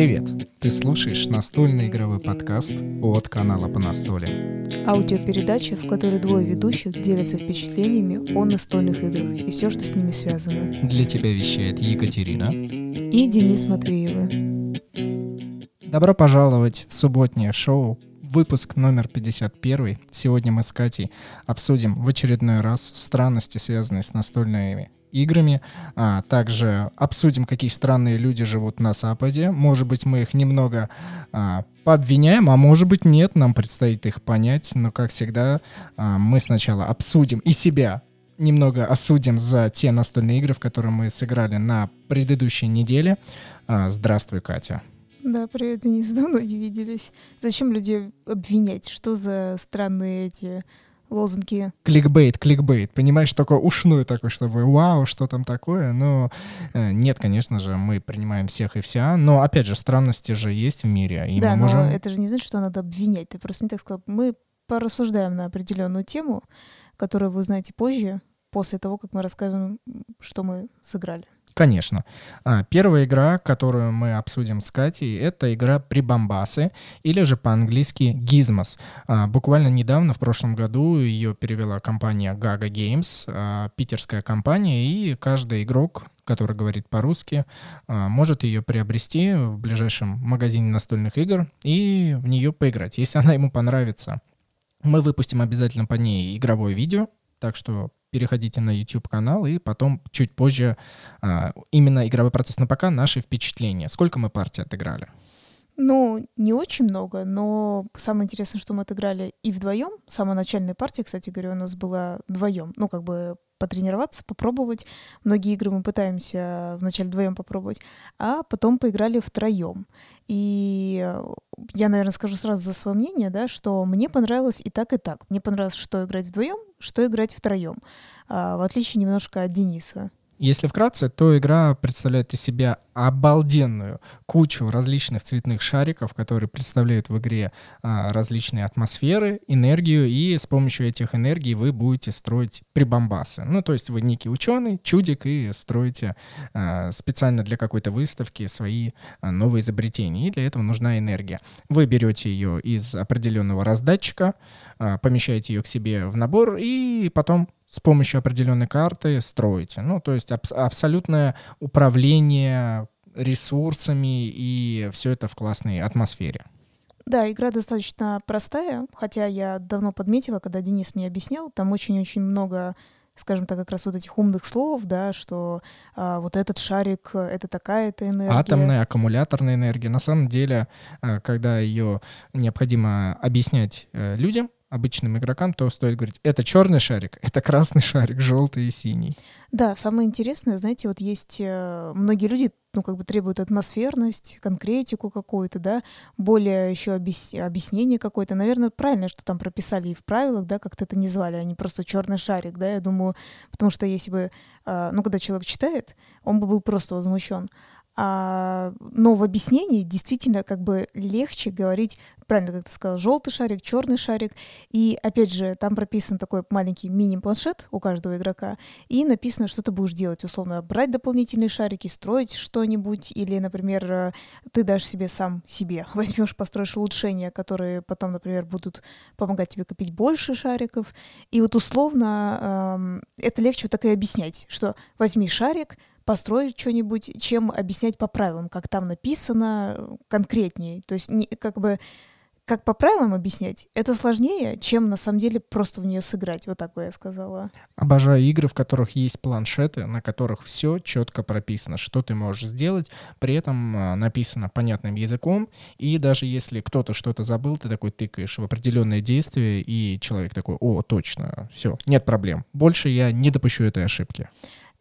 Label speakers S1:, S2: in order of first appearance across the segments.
S1: Привет! Ты слушаешь настольный игровой подкаст от канала «По настоле».
S2: Аудиопередача, в которой двое ведущих делятся впечатлениями о настольных играх и все, что с ними связано.
S1: Для тебя вещает Екатерина
S2: И Денис Матвеевы.
S1: Добро пожаловать в субботнее шоу, выпуск номер 51. Сегодня мы с Катей обсудим в очередной раз странности, связанные с настольными играми. А, также обсудим, какие странные люди живут на Западе. Может быть, мы их немного а, пообвиняем, а может быть, нет. Нам предстоит их понять. Но, как всегда, а, мы сначала обсудим и себя немного осудим за те настольные игры, в которые мы сыграли на предыдущей неделе. А, здравствуй, Катя.
S2: Да, привет, Денис, давно не виделись. Зачем людей обвинять? Что за странные эти лозунги?
S1: Кликбейт, кликбейт. Понимаешь, только ушную такой, чтобы вау, что там такое. Но э, нет, конечно же, мы принимаем всех и вся. Но, опять же, странности же есть в мире. И
S2: да,
S1: мы можем...
S2: но это же не значит, что надо обвинять. Ты просто не так сказал. Мы порассуждаем на определенную тему, которую вы узнаете позже, после того, как мы расскажем, что мы сыграли.
S1: Конечно. А, Первая игра, которую мы обсудим с Катей, это игра Прибамбасы, или же по-английски Gizmos. А, Буквально недавно, в прошлом году, ее перевела компания Gaga Games, а, питерская компания, и каждый игрок который говорит по-русски, может ее приобрести в ближайшем магазине настольных игр и в нее поиграть, если она ему понравится. Мы выпустим обязательно по ней игровое видео, так что переходите на YouTube-канал и потом чуть позже а, именно игровой процесс на ПК, наши впечатления. Сколько мы партий отыграли?
S2: Ну, не очень много, но самое интересное, что мы отыграли и вдвоем. Самая начальная партия, кстати говоря, у нас была вдвоем. Ну, как бы потренироваться, попробовать. Многие игры мы пытаемся вначале вдвоем попробовать, а потом поиграли втроем. И я, наверное, скажу сразу за свое мнение, да, что мне понравилось и так, и так. Мне понравилось, что играть вдвоем, что играть втроем. А, в отличие немножко от Дениса.
S1: Если вкратце, то игра представляет из себя обалденную кучу различных цветных шариков, которые представляют в игре а, различные атмосферы, энергию, и с помощью этих энергий вы будете строить прибамбасы. Ну, то есть вы некий ученый, чудик, и строите а, специально для какой-то выставки свои а, новые изобретения, и для этого нужна энергия. Вы берете ее из определенного раздатчика, а, помещаете ее к себе в набор, и потом с помощью определенной карты строите. Ну, то есть абс- абсолютное управление ресурсами и все это в классной атмосфере.
S2: Да, игра достаточно простая, хотя я давно подметила, когда Денис мне объяснял, там очень-очень много скажем так, как раз вот этих умных слов, да, что а, вот этот шарик — это такая-то энергия.
S1: Атомная, аккумуляторная энергия. На самом деле, а, когда ее необходимо объяснять э, людям, обычным игрокам, то стоит говорить, это черный шарик, это красный шарик, желтый и синий.
S2: Да, самое интересное, знаете, вот есть э, многие люди, ну, как бы требуют атмосферность, конкретику какую-то, да, более еще объяс... объяснение какое-то. Наверное, правильно, что там прописали и в правилах, да, как-то это не звали, а просто черный шарик, да, я думаю, потому что если бы, э, ну, когда человек читает, он бы был просто возмущен. А, но в объяснении действительно как бы легче говорить, правильно как ты сказал, желтый шарик, черный шарик. И опять же, там прописан такой маленький мини-планшет у каждого игрока, и написано, что ты будешь делать, условно, брать дополнительные шарики, строить что-нибудь, или, например, ты дашь себе сам себе, возьмешь, построишь улучшения, которые потом, например, будут помогать тебе копить больше шариков. И вот условно эм, это легче вот так и объяснять, что возьми шарик, построить что-нибудь, чем объяснять по правилам, как там написано конкретнее. То есть не, как бы как по правилам объяснять, это сложнее, чем на самом деле просто в нее сыграть, вот так бы я сказала.
S1: Обожаю игры, в которых есть планшеты, на которых все четко прописано, что ты можешь сделать, при этом а, написано понятным языком, и даже если кто-то что-то забыл, ты такой тыкаешь в определенное действие, и человек такой, о, точно, все, нет проблем, больше я не допущу этой ошибки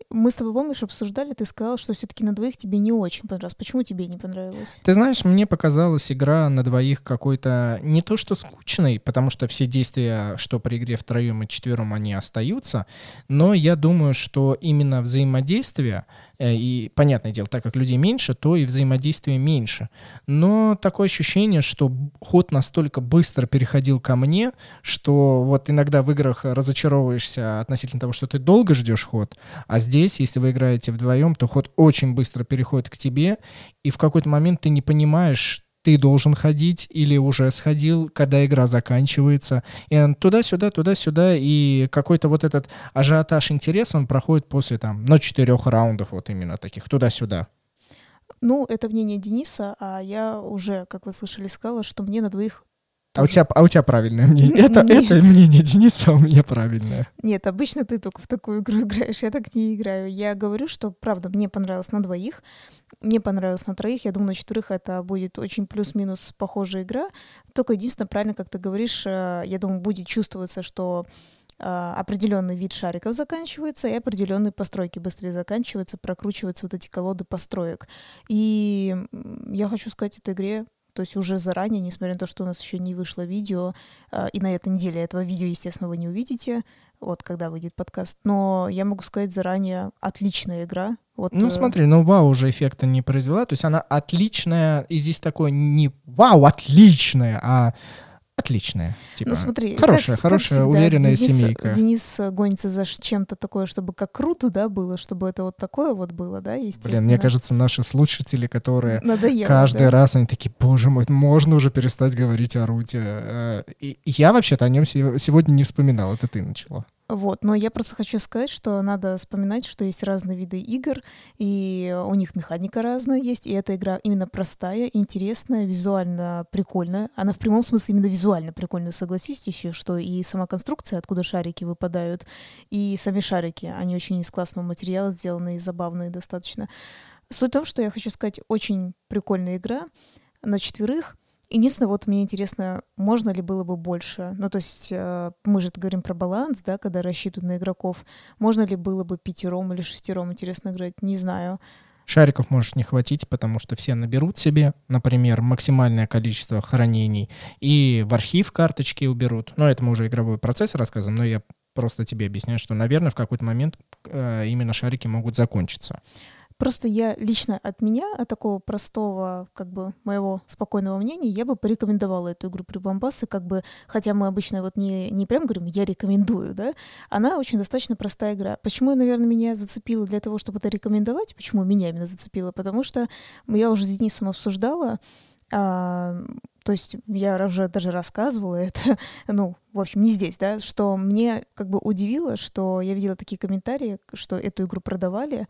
S2: мы с тобой, помнишь, обсуждали, ты сказал, что все-таки на двоих тебе не очень понравилось. Почему тебе не понравилось?
S1: Ты знаешь, мне показалась игра на двоих какой-то не то что скучной, потому что все действия, что при игре втроем и четвером, они остаются, но я думаю, что именно взаимодействие и, понятное дело, так как людей меньше, то и взаимодействия меньше. Но такое ощущение, что ход настолько быстро переходил ко мне, что вот иногда в играх разочаровываешься относительно того, что ты долго ждешь ход, а здесь, если вы играете вдвоем, то ход очень быстро переходит к тебе, и в какой-то момент ты не понимаешь, ты должен ходить или уже сходил, когда игра заканчивается. И туда-сюда, туда-сюда, и какой-то вот этот ажиотаж интерес, он проходит после там, ну, четырех раундов вот именно таких, туда-сюда.
S2: Ну, это мнение Дениса, а я уже, как вы слышали, сказала, что мне на двоих
S1: а у, тебя, а у тебя правильное мнение. Это, это мнение Дениса, а у меня правильное.
S2: Нет, обычно ты только в такую игру играешь, я так не играю. Я говорю, что, правда, мне понравилось на двоих, мне понравилось на троих, я думаю, на четверых это будет очень плюс-минус похожая игра. Только единственное, правильно, как ты говоришь, э, я думаю, будет чувствоваться, что э, определенный вид шариков заканчивается, и определенные постройки быстрее заканчиваются, прокручиваются вот эти колоды построек. И я хочу сказать этой игре то есть уже заранее, несмотря на то, что у нас еще не вышло видео, а, и на этой неделе этого видео, естественно, вы не увидите, вот когда выйдет подкаст. Но я могу сказать заранее, отличная игра. Вот,
S1: ну, э, смотри, ну вау уже эффекта не произвела. То есть она отличная, и здесь такое не вау, отличная, а отличная. Типа,
S2: ну смотри,
S1: хорошая,
S2: как,
S1: хорошая,
S2: как всегда,
S1: уверенная
S2: Денис,
S1: семейка.
S2: Денис гонится за чем-то такое, чтобы как круто, да, было, чтобы это вот такое вот было, да, естественно.
S1: Блин, мне кажется, наши слушатели, которые
S2: Надоело,
S1: каждый
S2: да?
S1: раз, они такие, боже мой, можно уже перестать говорить о Руте. Э, и я вообще-то о нем сегодня не вспоминал, это ты начала.
S2: Вот, но я просто хочу сказать, что надо вспоминать, что есть разные виды игр, и у них механика разная есть, и эта игра именно простая, интересная, визуально прикольная. Она в прямом смысле именно визуально прикольная, согласитесь еще, что и сама конструкция, откуда шарики выпадают, и сами шарики, они очень из классного материала сделаны и забавные достаточно. Суть в том, что я хочу сказать, очень прикольная игра на четверых, Единственное, вот мне интересно, можно ли было бы больше? Ну, то есть э, мы же говорим про баланс, да, когда рассчитывают на игроков. Можно ли было бы пятером или шестером интересно играть? Не знаю.
S1: Шариков может не хватить, потому что все наберут себе, например, максимальное количество хранений и в архив карточки уберут. Но это мы уже игровой процесс рассказываем, но я просто тебе объясняю, что, наверное, в какой-то момент э, именно шарики могут закончиться.
S2: Просто я лично от меня, от такого простого, как бы, моего спокойного мнения, я бы порекомендовала эту игру Прибамбасы, как бы, хотя мы обычно вот не, не прям говорим, я рекомендую, да, она очень достаточно простая игра. Почему, наверное, меня зацепила для того, чтобы это рекомендовать? Почему меня именно зацепила? Потому что я уже с Денисом обсуждала, а, то есть я уже даже рассказывала это, ну, в общем, не здесь, да, что мне как бы удивило, что я видела такие комментарии, что эту игру продавали,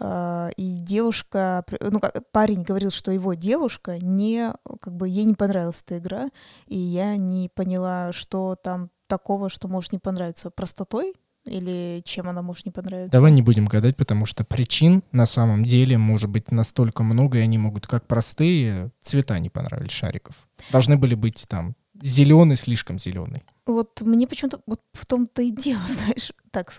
S2: и девушка, ну, парень говорил, что его девушка не, как бы, ей не понравилась эта игра, и я не поняла, что там такого, что может не понравиться простотой, или чем она может не понравиться?
S1: Давай не будем гадать, потому что причин на самом деле может быть настолько много, и они могут как простые цвета не понравились шариков. Должны были быть там зеленый, слишком зеленый.
S2: Вот мне почему-то вот в том-то и дело, знаешь, так,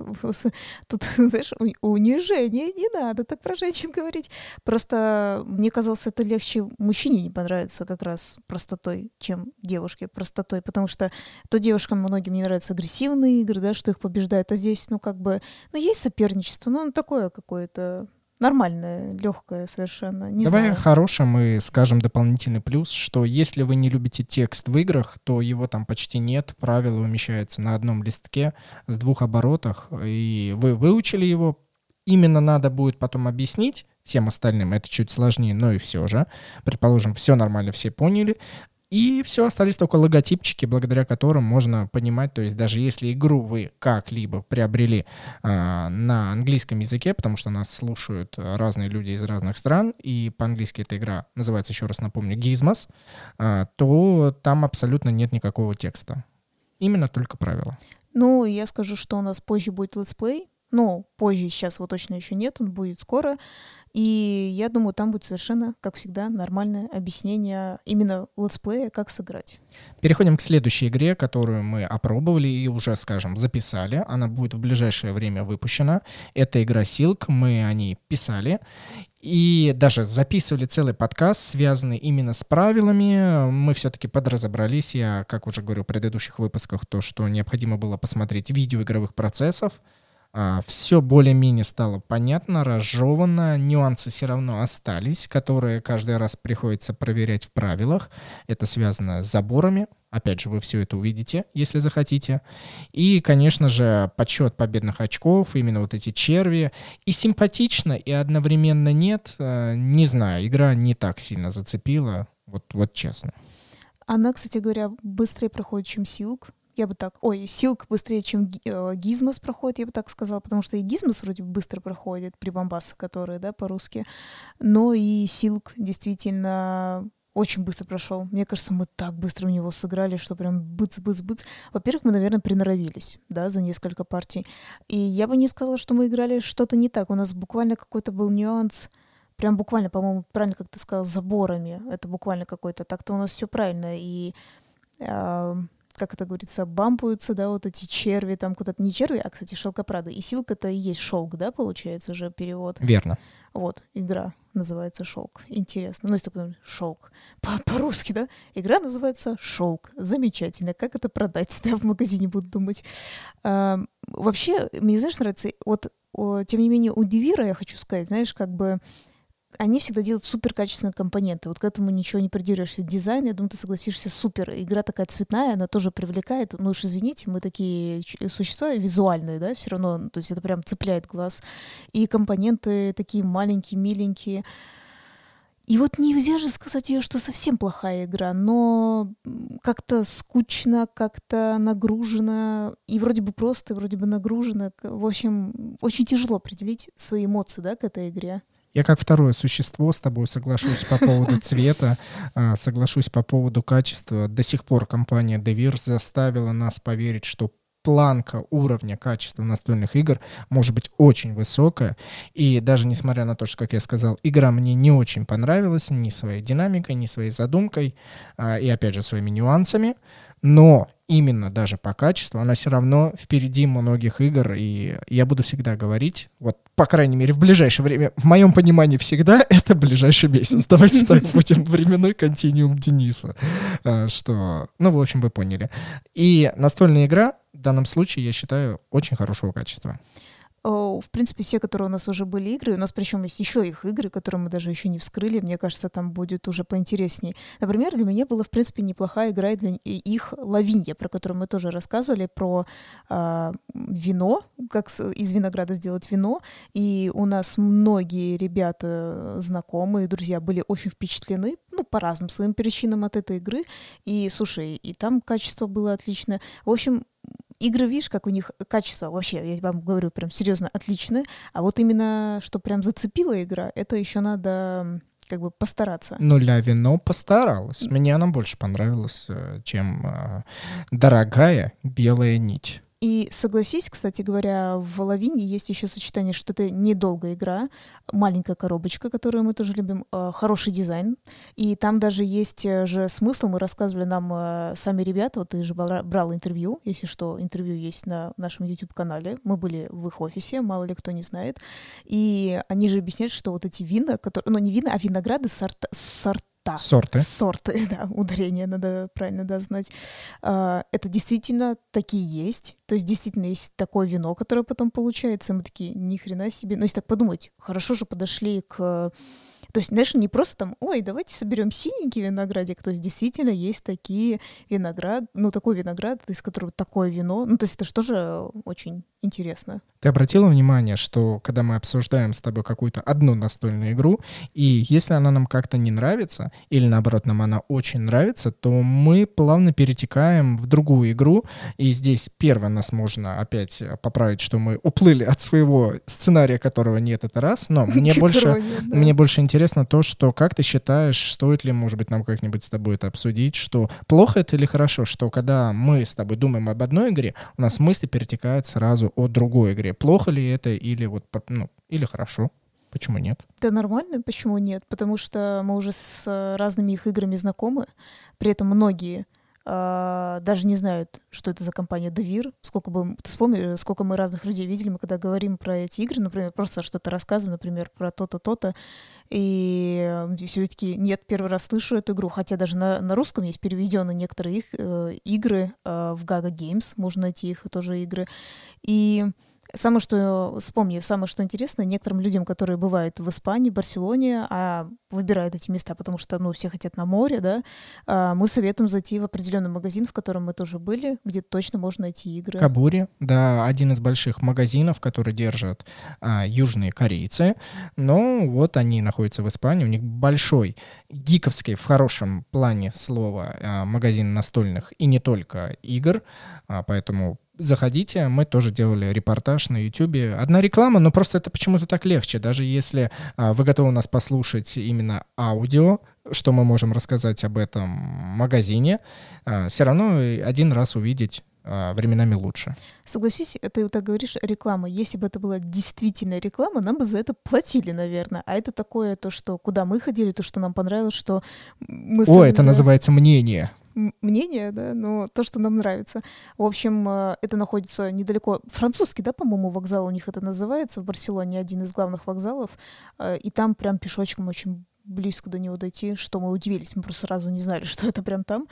S2: тут, знаешь, унижение, не надо так про женщин говорить. Просто мне казалось, это легче мужчине не понравится как раз простотой, чем девушке простотой, потому что то девушкам многим не нравятся агрессивные игры, да, что их побеждают, а здесь, ну, как бы, ну, есть соперничество, ну, такое какое-то нормальное, легкое совершенно. Не
S1: Давай
S2: знаю.
S1: хорошим мы скажем дополнительный плюс, что если вы не любите текст в играх, то его там почти нет. Правило умещается на одном листке с двух оборотах, и вы выучили его. Именно надо будет потом объяснить всем остальным. Это чуть сложнее, но и все же. Предположим, все нормально, все поняли. И все, остались только логотипчики, благодаря которым можно понимать, то есть даже если игру вы как-либо приобрели э, на английском языке, потому что нас слушают разные люди из разных стран, и по-английски эта игра называется, еще раз напомню, Gizmos, э, то там абсолютно нет никакого текста. Именно только правила.
S2: Ну, я скажу, что у нас позже будет летсплей, но позже сейчас вот точно еще нет, он будет скоро. И я думаю, там будет совершенно, как всегда, нормальное объяснение именно летсплея, как сыграть.
S1: Переходим к следующей игре, которую мы опробовали и уже, скажем, записали. Она будет в ближайшее время выпущена. Это игра Silk, мы о ней писали. И даже записывали целый подкаст, связанный именно с правилами. Мы все-таки подразобрались. Я, как уже говорил в предыдущих выпусках, то, что необходимо было посмотреть видео игровых процессов, все более-менее стало понятно, разжевано, нюансы все равно остались, которые каждый раз приходится проверять в правилах. Это связано с заборами, Опять же, вы все это увидите, если захотите. И, конечно же, подсчет победных очков, именно вот эти черви. И симпатично, и одновременно нет. А, не знаю, игра не так сильно зацепила, вот, вот честно.
S2: Она, кстати говоря, быстрее проходит, чем Силк я бы так, ой, Силк быстрее, чем э, Гизмос проходит, я бы так сказала, потому что и Гизмос вроде быстро проходит, при бомбасы, которые, да, по-русски, но и Силк действительно очень быстро прошел. Мне кажется, мы так быстро в него сыграли, что прям быц-быц-быц. Во-первых, мы, наверное, приноровились, да, за несколько партий. И я бы не сказала, что мы играли что-то не так. У нас буквально какой-то был нюанс, прям буквально, по-моему, правильно, как ты сказал, заборами. Это буквально какой-то. Так-то у нас все правильно. И э, как это говорится, бампаются, да, вот эти черви, там куда-то, не черви, а, кстати, шелкопрады. И силка это и есть шелк, да, получается же перевод.
S1: Верно.
S2: Вот, игра называется шелк. Интересно. Ну, если такой шелк. По-русски, да? Игра называется шелк. Замечательно. Как это продать? Да, в магазине буду думать. А, вообще, мне, знаешь, нравится, вот, о, тем не менее, у Девира, я хочу сказать, знаешь, как бы они всегда делают супер качественные компоненты. Вот к этому ничего не придерешься. Дизайн, я думаю, ты согласишься, супер. Игра такая цветная, она тоже привлекает. Ну уж извините, мы такие существа визуальные, да, все равно, то есть это прям цепляет глаз. И компоненты такие маленькие, миленькие. И вот нельзя же сказать ее, что совсем плохая игра, но как-то скучно, как-то нагружена, и вроде бы просто, вроде бы нагружена. В общем, очень тяжело определить свои эмоции, да, к этой игре.
S1: Я как второе существо с тобой соглашусь по поводу цвета, а, соглашусь по поводу качества. До сих пор компания Devir заставила нас поверить, что планка уровня качества настольных игр может быть очень высокая. И даже несмотря на то, что, как я сказал, игра мне не очень понравилась ни своей динамикой, ни своей задумкой, а, и опять же своими нюансами, но именно даже по качеству она все равно впереди многих игр, и я буду всегда говорить, вот по крайней мере в ближайшее время, в моем понимании всегда это ближайший месяц. Давайте так будем временной континуум Дениса, а, что, ну, в общем, вы поняли. И настольная игра в данном случае, я считаю, очень хорошего качества
S2: в принципе, все, которые у нас уже были игры, у нас причем есть еще их игры, которые мы даже еще не вскрыли, мне кажется, там будет уже поинтереснее. Например, для меня была, в принципе, неплохая игра для их «Лавинья», про которую мы тоже рассказывали, про э, вино, как из винограда сделать вино, и у нас многие ребята, знакомые, друзья были очень впечатлены, ну, по разным своим причинам от этой игры, и, слушай, и там качество было отличное. В общем, игры, видишь, как у них качество вообще, я вам говорю, прям серьезно отличное. А вот именно, что прям зацепила игра, это еще надо как бы постараться.
S1: Ну, Ля Вино постаралась. Мне она больше понравилась, э, чем э, дорогая белая нить.
S2: И согласись, кстати говоря, в Лавине есть еще сочетание, что это недолгая игра, маленькая коробочка, которую мы тоже любим, э, хороший дизайн. И там даже есть э, же смысл, мы рассказывали нам э, сами ребята, вот ты же брал интервью, если что, интервью есть на нашем YouTube-канале. Мы были в их офисе, мало ли кто не знает. И они же объясняют, что вот эти вина, которые, ну не вина, а винограды сорт, сорт сорта.
S1: Сорты.
S2: Сорты, да, ударение надо правильно да, знать. А, это действительно такие есть. То есть действительно есть такое вино, которое потом получается. Мы такие, ни хрена себе. Но если так подумать, хорошо же подошли к то есть, знаешь, не просто там, ой, давайте соберем синенький виноградик. То есть, действительно есть такие виноград, ну, такой виноград, из которого такое вино. Ну, то есть, это же тоже очень интересно.
S1: Ты обратила внимание, что когда мы обсуждаем с тобой какую-то одну настольную игру, и если она нам как-то не нравится, или наоборот, нам она очень нравится, то мы плавно перетекаем в другую игру, и здесь первое нас можно опять поправить, что мы уплыли от своего сценария, которого нет, это раз, но мне больше, мне больше интересно интересно то, что как ты считаешь, стоит ли, может быть, нам как-нибудь с тобой это обсудить, что плохо это или хорошо, что когда мы с тобой думаем об одной игре, у нас мысли перетекают сразу о другой игре. Плохо ли это или вот, ну, или хорошо? Почему нет?
S2: Да нормально, почему нет? Потому что мы уже с э, разными их играми знакомы, при этом многие даже не знают, что это за компания Devir. Сколько бы ты вспомни, сколько мы разных людей видели, мы когда говорим про эти игры, например, просто что-то рассказываем, например, про то-то, то-то, и все-таки нет, первый раз слышу эту игру, хотя даже на, на русском есть переведены некоторые их э, игры э, в Gaga Games, можно найти их тоже игры. И Самое что, вспомни, самое что интересно, некоторым людям, которые бывают в Испании, Барселоне, а выбирают эти места, потому что, ну, все хотят на море, да, а, мы советуем зайти в определенный магазин, в котором мы тоже были, где точно можно найти игры.
S1: Кабури, да, один из больших магазинов, который держат а, южные корейцы, но вот они находятся в Испании, у них большой гиковский в хорошем плане слова а, магазин настольных и не только игр, а, поэтому заходите, мы тоже делали репортаж на YouTube. Одна реклама, но просто это почему-то так легче, даже если а, вы готовы нас послушать именно аудио, что мы можем рассказать об этом магазине, а, все равно один раз увидеть а, временами лучше.
S2: Согласись, ты так говоришь, реклама. Если бы это была действительно реклама, нам бы за это платили, наверное. А это такое, то, что куда мы ходили, то, что нам понравилось, что мы...
S1: О, это называется мнение
S2: мнение, да, но то, что нам нравится. В общем, э, это находится недалеко. Французский, да, по-моему, вокзал у них это называется в Барселоне, один из главных вокзалов. Э, и там прям пешочком очень близко до него дойти, что мы удивились. Мы просто сразу не знали, что это прям там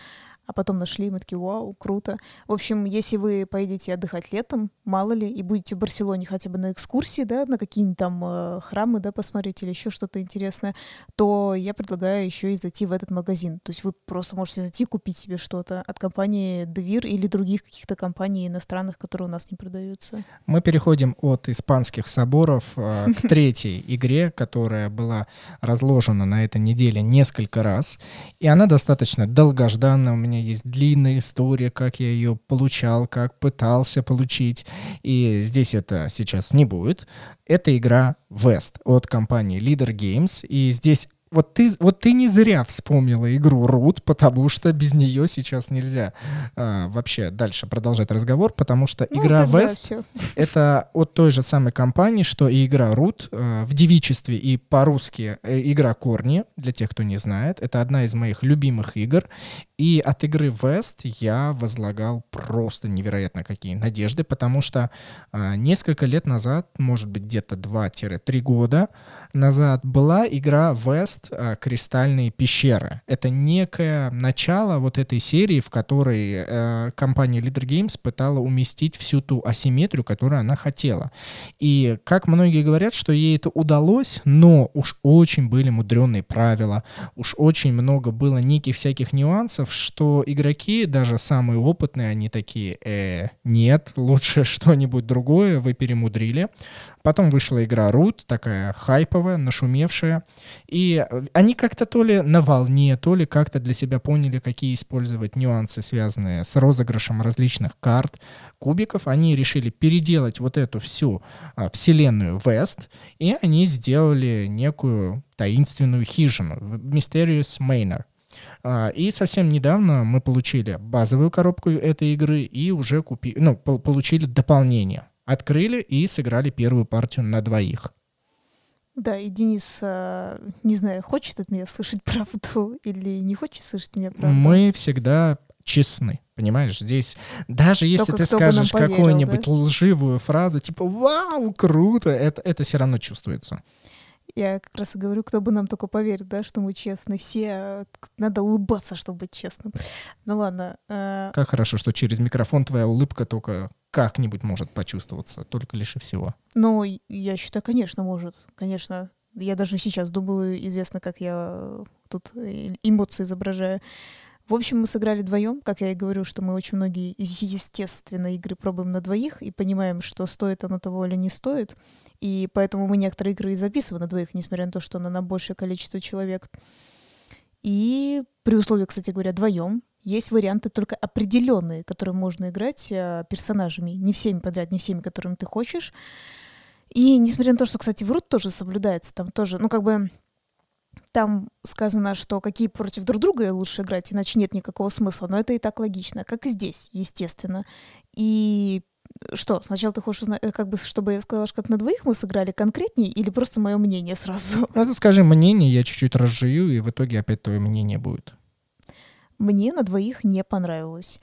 S2: а потом нашли, и мы такие, вау, круто. В общем, если вы поедете отдыхать летом, мало ли, и будете в Барселоне хотя бы на экскурсии, да, на какие-нибудь там э, храмы, да, посмотреть или еще что-то интересное, то я предлагаю еще и зайти в этот магазин. То есть вы просто можете зайти купить себе что-то от компании Devir или других каких-то компаний иностранных, которые у нас не продаются.
S1: Мы переходим от испанских соборов э, к третьей игре, которая была разложена на этой неделе несколько раз, и она достаточно долгожданная. У меня есть длинная история, как я ее получал, как пытался получить. И здесь это сейчас не будет. Это игра West от компании Leader Games. И здесь вот ты, вот ты не зря вспомнила игру Root, потому что без нее сейчас нельзя а, вообще дальше продолжать разговор, потому что ну, игра West — это от той же самой компании, что и игра Root а, в девичестве и по-русски э, игра Корни, для тех, кто не знает. Это одна из моих любимых игр. И от игры West я возлагал просто невероятно какие надежды, потому что а, несколько лет назад, может быть где-то 2-3 года назад, была игра West а, «Кристальные пещеры». Это некое начало вот этой серии, в которой а, компания Leader Games пытала уместить всю ту асимметрию, которую она хотела. И как многие говорят, что ей это удалось, но уж очень были мудреные правила, уж очень много было неких всяких нюансов, что игроки, даже самые опытные, они такие, э, нет, лучше что-нибудь другое, вы перемудрили. Потом вышла игра Root, такая хайповая, нашумевшая. И они как-то то ли на волне, то ли как-то для себя поняли, какие использовать нюансы, связанные с розыгрышем различных карт, кубиков. Они решили переделать вот эту всю а, вселенную West, и они сделали некую таинственную хижину, Mysterious Manor. А, и совсем недавно мы получили базовую коробку этой игры и уже купи, ну, получили дополнение. Открыли и сыграли первую партию на двоих.
S2: Да, и Денис, а, не знаю, хочет от меня слышать правду или не хочет слышать меня правду.
S1: Мы всегда честны. Понимаешь, здесь даже если Только ты скажешь какую-нибудь да? лживую фразу, типа «Вау, круто!», это, это все равно чувствуется.
S2: Я как раз и говорю, кто бы нам только поверил, да, что мы честны. Все э, надо улыбаться, чтобы быть честным. Ну ладно.
S1: Э... Как хорошо, что через микрофон твоя улыбка только как-нибудь может почувствоваться, только лишь и всего.
S2: Ну, я считаю, конечно, может. Конечно. Я даже сейчас думаю, известно, как я тут э, эмоции изображаю. В общем, мы сыграли вдвоем. Как я и говорю, что мы очень многие из естественной игры пробуем на двоих и понимаем, что стоит оно того или не стоит. И поэтому мы некоторые игры и записываем на двоих, несмотря на то, что она на большее количество человек. И при условии, кстати говоря, вдвоем есть варианты только определенные, которые можно играть э, персонажами. Не всеми подряд, не всеми, которыми ты хочешь. И несмотря на то, что, кстати, в Рут тоже соблюдается, там тоже, ну, как бы там сказано, что какие против друг друга лучше играть, иначе нет никакого смысла. Но это и так логично, как и здесь, естественно. И что, сначала ты хочешь узнать, э, как бы, чтобы я сказала, как на двоих мы сыграли конкретнее, или просто мое мнение сразу?
S1: Ну, ты скажи мнение, я чуть-чуть разжую, и в итоге опять твое мнение будет.
S2: Мне на двоих не понравилось.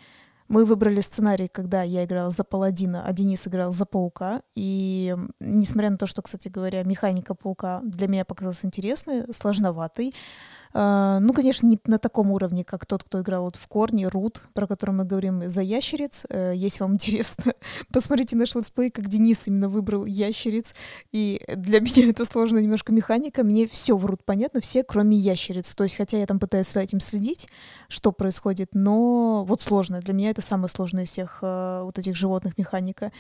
S2: Мы выбрали сценарий, когда я играла за паладина, а Денис играл за паука. И несмотря на то, что, кстати говоря, механика паука для меня показалась интересной, сложноватой, ну, конечно, не на таком уровне, как тот, кто играл вот в Корне, Root, про который мы говорим, за ящериц. Э, если вам интересно, посмотрите наш летсплей, как Денис именно выбрал ящериц. И для меня это сложная немножко механика. Мне все в Рут понятно, все, кроме ящериц. То есть, хотя я там пытаюсь за этим следить, что происходит, но вот сложно. Для меня это самое сложное из всех э, вот этих животных механика.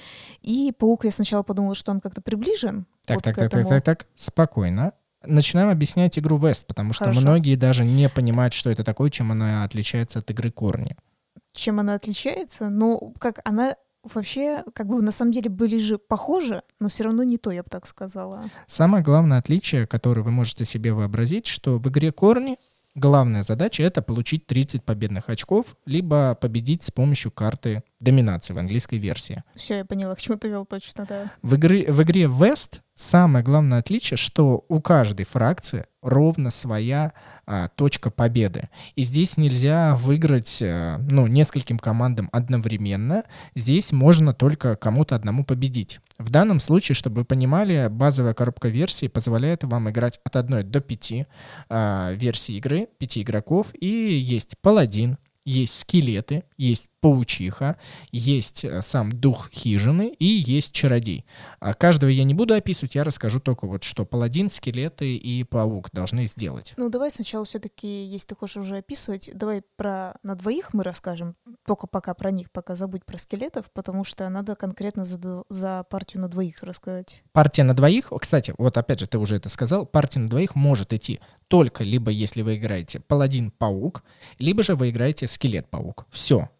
S2: И паук я сначала подумала, что он как-то приближен.
S1: Так,
S2: вот
S1: так, так, так, так, так, спокойно. Начинаем объяснять игру Вест, потому что
S2: Хорошо.
S1: многие даже не понимают, что это такое, чем она отличается от игры Корни.
S2: чем она отличается, но как она вообще, как бы на самом деле были же похожи, но все равно не то, я бы так сказала.
S1: Самое главное отличие, которое вы можете себе вообразить, что в игре Корни главная задача — это получить 30 победных очков, либо победить с помощью карты доминации в английской версии.
S2: Все, я поняла, к чему ты вел точно, да.
S1: В, игре, в игре West самое главное отличие, что у каждой фракции ровно своя а, точка победы. И здесь нельзя выиграть а, ну, нескольким командам одновременно. Здесь можно только кому-то одному победить. В данном случае, чтобы вы понимали, базовая коробка версии позволяет вам играть от 1 до 5 а, версий игры, 5 игроков. И есть паладин, есть скелеты, есть паучиха, есть э, сам дух хижины и есть чародей. А каждого я не буду описывать, я расскажу только вот, что паладин, скелеты и паук должны сделать.
S2: Ну, давай сначала все-таки, если ты хочешь уже описывать, давай про на двоих мы расскажем, только пока про них, пока забудь про скелетов, потому что надо конкретно за, за партию на двоих рассказать.
S1: Партия на двоих, кстати, вот опять же ты уже это сказал, партия на двоих может идти только либо если вы играете паладин-паук, либо же вы играете скелет-паук. Все.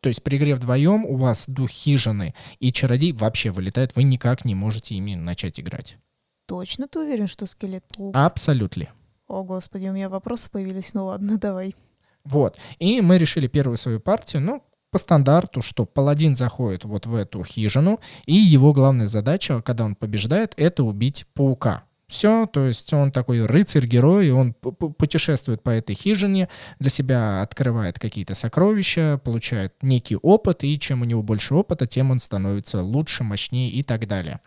S1: То есть при игре вдвоем у вас дух хижины и чародей вообще вылетает, вы никак не можете ими начать играть.
S2: Точно ты уверен, что скелет паук?
S1: Абсолютно.
S2: О, господи, у меня вопросы появились, ну ладно, давай.
S1: Вот. И мы решили первую свою партию, ну, по стандарту, что паладин заходит вот в эту хижину, и его главная задача, когда он побеждает, это убить паука. Все, то есть он такой рыцарь-герой, он путешествует по этой хижине, для себя открывает какие-то сокровища, получает некий опыт, и чем у него больше опыта, тем он становится лучше, мощнее и так далее.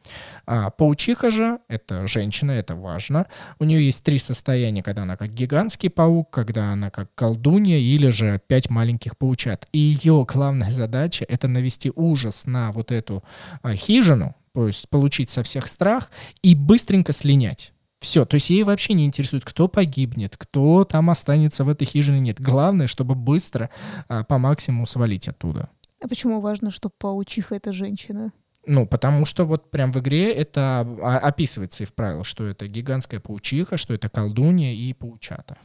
S1: А паучиха же, это женщина, это важно, у нее есть три состояния, когда она как гигантский паук, когда она как колдунья или же пять маленьких паучат. И ее главная задача — это навести ужас на вот эту а, хижину, то есть получить со всех страх и быстренько слинять. Все, то есть ей вообще не интересует, кто погибнет, кто там останется в этой хижине, нет. Главное, чтобы быстро а, по максимуму свалить оттуда.
S2: А почему важно, что паучиха — это женщина?
S1: Ну, потому что вот прям в игре это а, описывается и в правилах, что это гигантская паучиха, что это колдунья и паучата.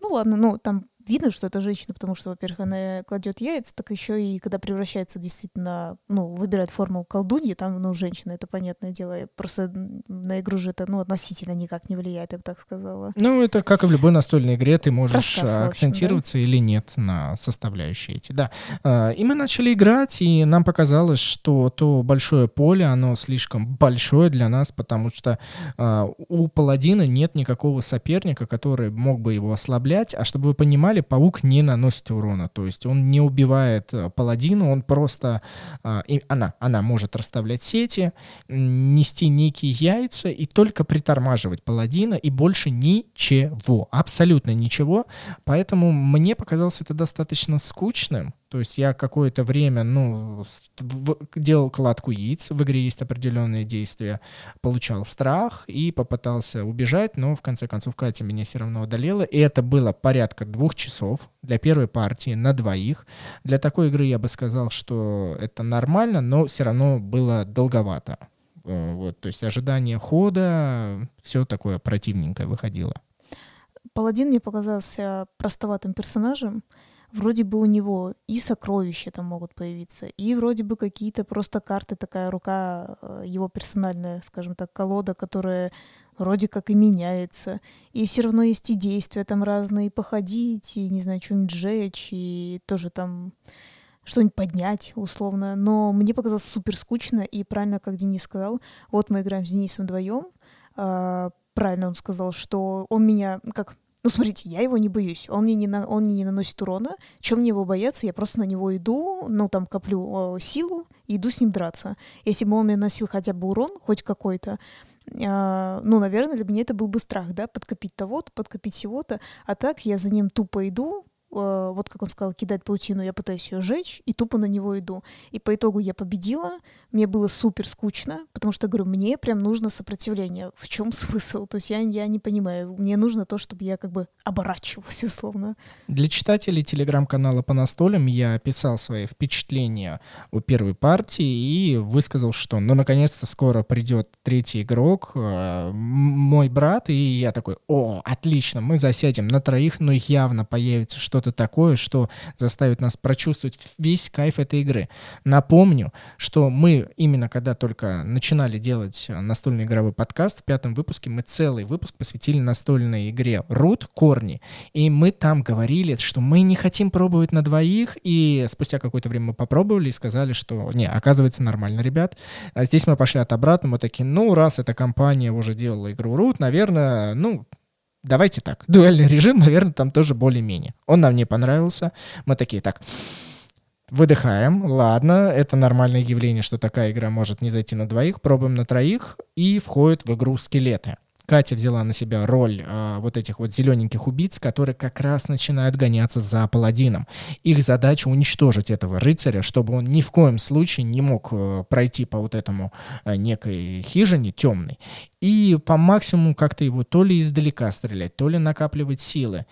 S2: Ну ладно, ну там видно, что это женщина, потому что, во-первых, она кладет яйца, так еще и когда превращается действительно, ну, выбирает форму колдуньи, там, ну, женщина, это понятное дело. Просто на игру же это, ну, относительно никак не влияет, я бы так сказала.
S1: Ну, это как и в любой настольной игре, ты можешь
S2: Рассказ,
S1: а,
S2: общем,
S1: акцентироваться или нет на составляющие эти, да. А, И мы начали играть, и нам показалось, что то большое поле, оно слишком большое для нас, потому что а, у паладина нет никакого соперника, который мог бы его ослаблять. А чтобы вы понимали, паук не наносит урона, то есть он не убивает а, паладину, он просто... а, и она, она может расставлять сети, нести некие яйца и только притормаживать паладина, и больше ничего, абсолютно ничего. Поэтому мне показалось это достаточно скучным. То есть я какое-то время, ну, делал кладку яиц, в игре есть определенные действия, получал страх и попытался убежать, но в конце концов Катя меня все равно одолела. И это было порядка двух часов для первой партии на двоих. Для такой игры я бы сказал, что это нормально, но все равно было долговато. Э, Вот, то есть ожидание хода, все такое противненькое выходило.
S2: Паладин мне показался простоватым персонажем. Вроде бы у него и сокровища там могут появиться, и вроде бы какие-то просто карты, такая рука, э, его персональная, скажем так, колода, которая вроде как и меняется. И все равно есть и действия там разные, походить, и, не знаю, что-нибудь сжечь, и тоже там что-нибудь поднять, условно. Но мне показалось супер скучно, и правильно, как Денис сказал, вот мы играем с Денисом вдвоем, а, правильно он сказал, что он меня как ну, смотрите, я его не боюсь. Он мне не, на, он мне не наносит урона. Чем мне его бояться? Я просто на него иду, ну, там, коплю э, силу и иду с ним драться. Если бы он мне наносил хотя бы урон, хоть какой-то, э, ну, наверное, для меня это был бы страх, да, подкопить того-то, подкопить всего-то, а так я за ним тупо иду, вот как он сказал, кидать паутину, я пытаюсь ее сжечь, и тупо на него иду. И по итогу я победила, мне было супер скучно, потому что, говорю, мне прям нужно сопротивление. В чем смысл? То есть я, я не понимаю, мне нужно то, чтобы я как бы оборачивалась условно.
S1: Для читателей телеграм-канала по настолям я описал свои впечатления о первой партии и высказал, что ну наконец-то скоро придет третий игрок, э, мой брат, и я такой, о, отлично, мы засядем на троих, но явно появится что что-то такое, что заставит нас прочувствовать весь кайф этой игры. Напомню, что мы именно когда только начинали делать настольный игровой подкаст, в пятом выпуске мы целый выпуск посвятили настольной игре Root Корни. И мы там говорили, что мы не хотим пробовать на двоих, и спустя какое-то время мы попробовали и сказали, что не, оказывается нормально, ребят. А здесь мы пошли от обратного, мы такие, ну, раз эта компания уже делала игру Root, наверное, ну, давайте так, дуэльный режим, наверное, там тоже более-менее. Он нам не понравился. Мы такие, так, выдыхаем, ладно, это нормальное явление, что такая игра может не зайти на двоих, пробуем на троих, и входят в игру скелеты. Катя взяла на себя роль э, вот этих вот зелененьких убийц, которые как раз начинают гоняться за паладином. Их задача уничтожить этого рыцаря, чтобы он ни в коем случае не мог э, пройти по вот этому э, некой хижине темной и по максимуму как-то его то ли издалека стрелять, то ли накапливать силы.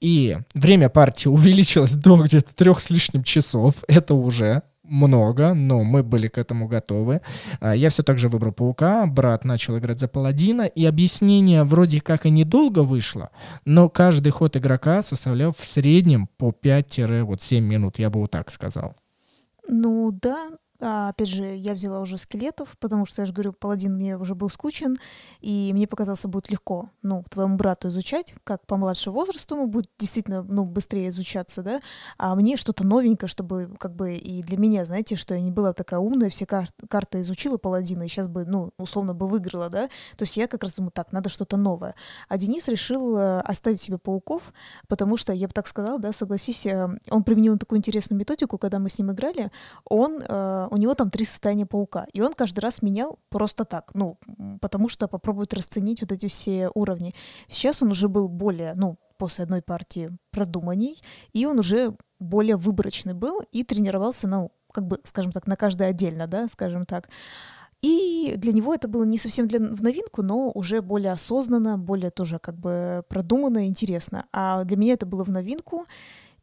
S1: И время партии увеличилось до где-то трех с лишним часов. Это уже много, но мы были к этому готовы. А, я все так же выбрал паука, брат начал играть за паладина, и объяснение вроде как и недолго вышло, но каждый ход игрока составлял в среднем по 5-7 минут, я бы вот так сказал.
S2: Ну да, а, опять же, я взяла уже скелетов, потому что, я же говорю, паладин мне уже был скучен, и мне показался, будет легко, ну, твоему брату изучать, как по младшему возрасту ему будет действительно, ну, быстрее изучаться, да, а мне что-то новенькое, чтобы, как бы, и для меня, знаете, что я не была такая умная, все кар- карты изучила паладина, и сейчас бы, ну, условно бы выиграла, да, то есть я как раз думаю, так, надо что-то новое. А Денис решил э, оставить себе пауков, потому что, я бы так сказала, да, согласись, э, он применил такую интересную методику, когда мы с ним играли, он э, у него там три состояния паука. И он каждый раз менял просто так, ну, потому что попробует расценить вот эти все уровни. Сейчас он уже был более, ну, после одной партии продуманней, и он уже более выборочный был и тренировался, ну, как бы, скажем так, на каждый отдельно, да, скажем так. И для него это было не совсем для, в новинку, но уже более осознанно, более тоже как бы продуманно и интересно. А для меня это было в новинку,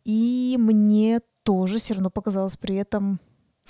S2: и мне тоже все равно показалось при этом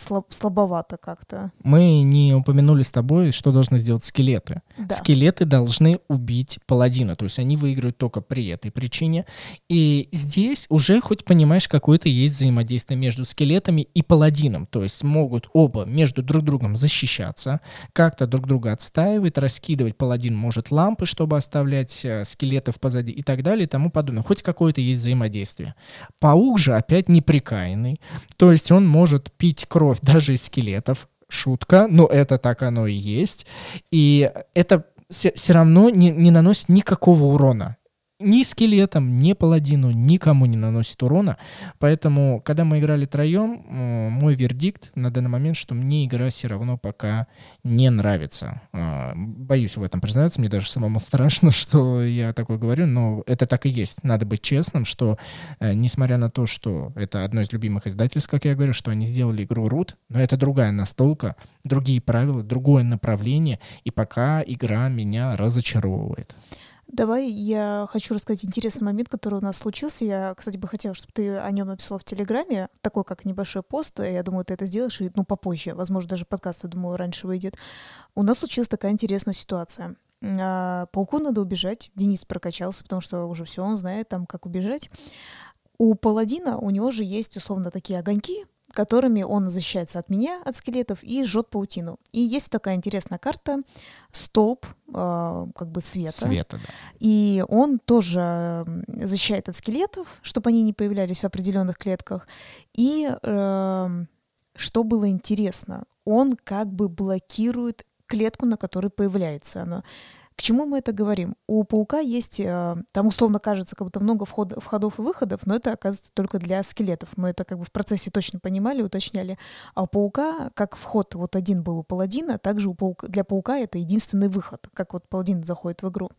S2: слаб, слабовато как-то.
S1: Мы не упомянули с тобой, что должны сделать скелеты. Да. Скелеты должны убить паладина, то есть они выиграют только при этой причине. И здесь уже хоть понимаешь, какое-то есть взаимодействие между скелетами и паладином, то есть могут оба между друг другом защищаться, как-то друг друга отстаивать, раскидывать. Паладин может лампы, чтобы оставлять э, скелетов позади и так далее и тому подобное. Хоть какое-то есть взаимодействие. Паук же опять неприкаянный, то есть он может пить кровь кровь даже из скелетов. Шутка, но это так оно и есть. И это все равно не, не наносит никакого урона ни скелетам, ни паладину никому не наносит урона. Поэтому, когда мы играли троем, мой вердикт на данный момент, что мне игра все равно пока не нравится. А, боюсь в этом признаться, мне даже самому страшно, что я такое говорю, но это так и есть. Надо быть честным, что э, несмотря на то, что это одно из любимых издательств, как я говорю, что они сделали игру Root, но это другая настолка, другие правила, другое направление, и пока игра меня разочаровывает.
S2: Давай я хочу рассказать интересный момент, который у нас случился. Я, кстати, бы хотела, чтобы ты о нем написала в Телеграме, такой как небольшой пост. Я думаю, ты это сделаешь, и, ну, попозже. Возможно, даже подкаст, я думаю, раньше выйдет. У нас случилась такая интересная ситуация. А, пауку надо убежать. Денис прокачался, потому что уже все, он знает там, как убежать. У паладина у него же есть условно такие огоньки, которыми он защищается от меня, от скелетов, и жжет паутину. И есть такая интересная карта столб э, как бы света.
S1: Света, да.
S2: И он тоже защищает от скелетов, чтобы они не появлялись в определенных клетках. И э, что было интересно, он как бы блокирует клетку, на которой появляется оно. К чему мы это говорим? У паука есть, э, там условно кажется, как будто много вход, входов и выходов, но это оказывается только для скелетов. Мы это как бы в процессе точно понимали, уточняли. А у паука, как вход вот один был у паладина, также у паука, для паука это единственный выход, как вот паладин заходит в игру.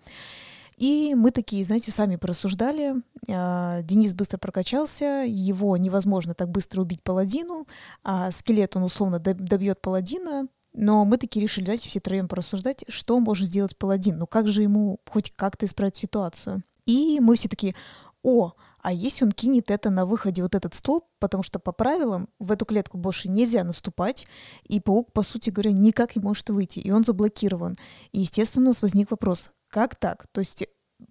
S2: И мы такие, знаете, сами порассуждали. А, Денис быстро прокачался, его невозможно так быстро убить паладину, а скелет он условно добьет паладина, но мы такие решили, давайте все троем порассуждать, что может сделать паладин, ну как же ему хоть как-то исправить ситуацию. И мы все такие, о, а если он кинет это на выходе, вот этот столб, потому что по правилам в эту клетку больше нельзя наступать, и паук, по сути говоря, никак не может выйти, и он заблокирован. И, естественно, у нас возник вопрос, как так? То есть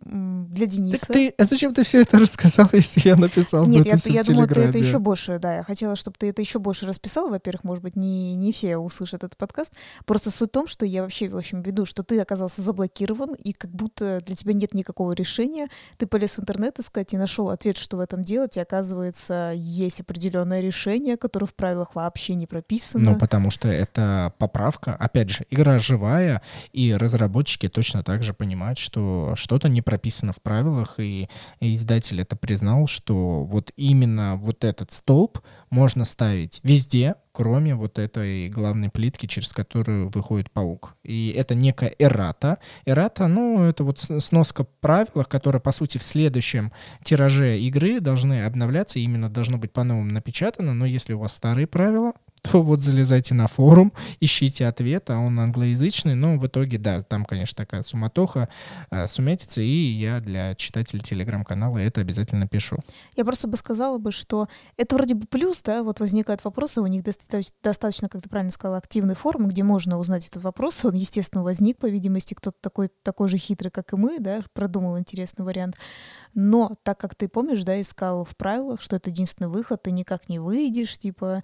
S2: для Дениса.
S1: Так ты, а зачем ты все это рассказал, если я написал
S2: Нет,
S1: я,
S2: я думала, ты это еще больше, да, я хотела, чтобы ты это еще больше расписал. Во-первых, может быть, не, не все услышат этот подкаст. Просто суть в том, что я вообще, в общем, веду, что ты оказался заблокирован, и как будто для тебя нет никакого решения. Ты полез в интернет искать и нашел ответ, что в этом делать, и оказывается, есть определенное решение, которое в правилах вообще не прописано.
S1: Ну, потому что это поправка. Опять же, игра живая, и разработчики точно так же понимают, что что-то не прописано в правилах, и издатель это признал, что вот именно вот этот столб можно ставить везде, кроме вот этой главной плитки, через которую выходит паук. И это некая эррата. Эррата, ну, это вот сноска правил, которые, по сути, в следующем тираже игры должны обновляться, именно должно быть по-новому напечатано, но если у вас старые правила, то вот залезайте на форум, ищите ответ, а он англоязычный, но в итоге, да, там, конечно, такая суматоха, э, сумятица, и я для читателей телеграм-канала это обязательно пишу.
S2: Я просто бы сказала бы, что это вроде бы плюс, да, вот возникают вопросы, у них достаточно, достаточно как ты правильно сказала, активный форум, где можно узнать этот вопрос, он, естественно, возник, по видимости, кто-то такой, такой же хитрый, как и мы, да, продумал интересный вариант. Но так как ты помнишь, да, искал в правилах, что это единственный выход, ты никак не выйдешь, типа,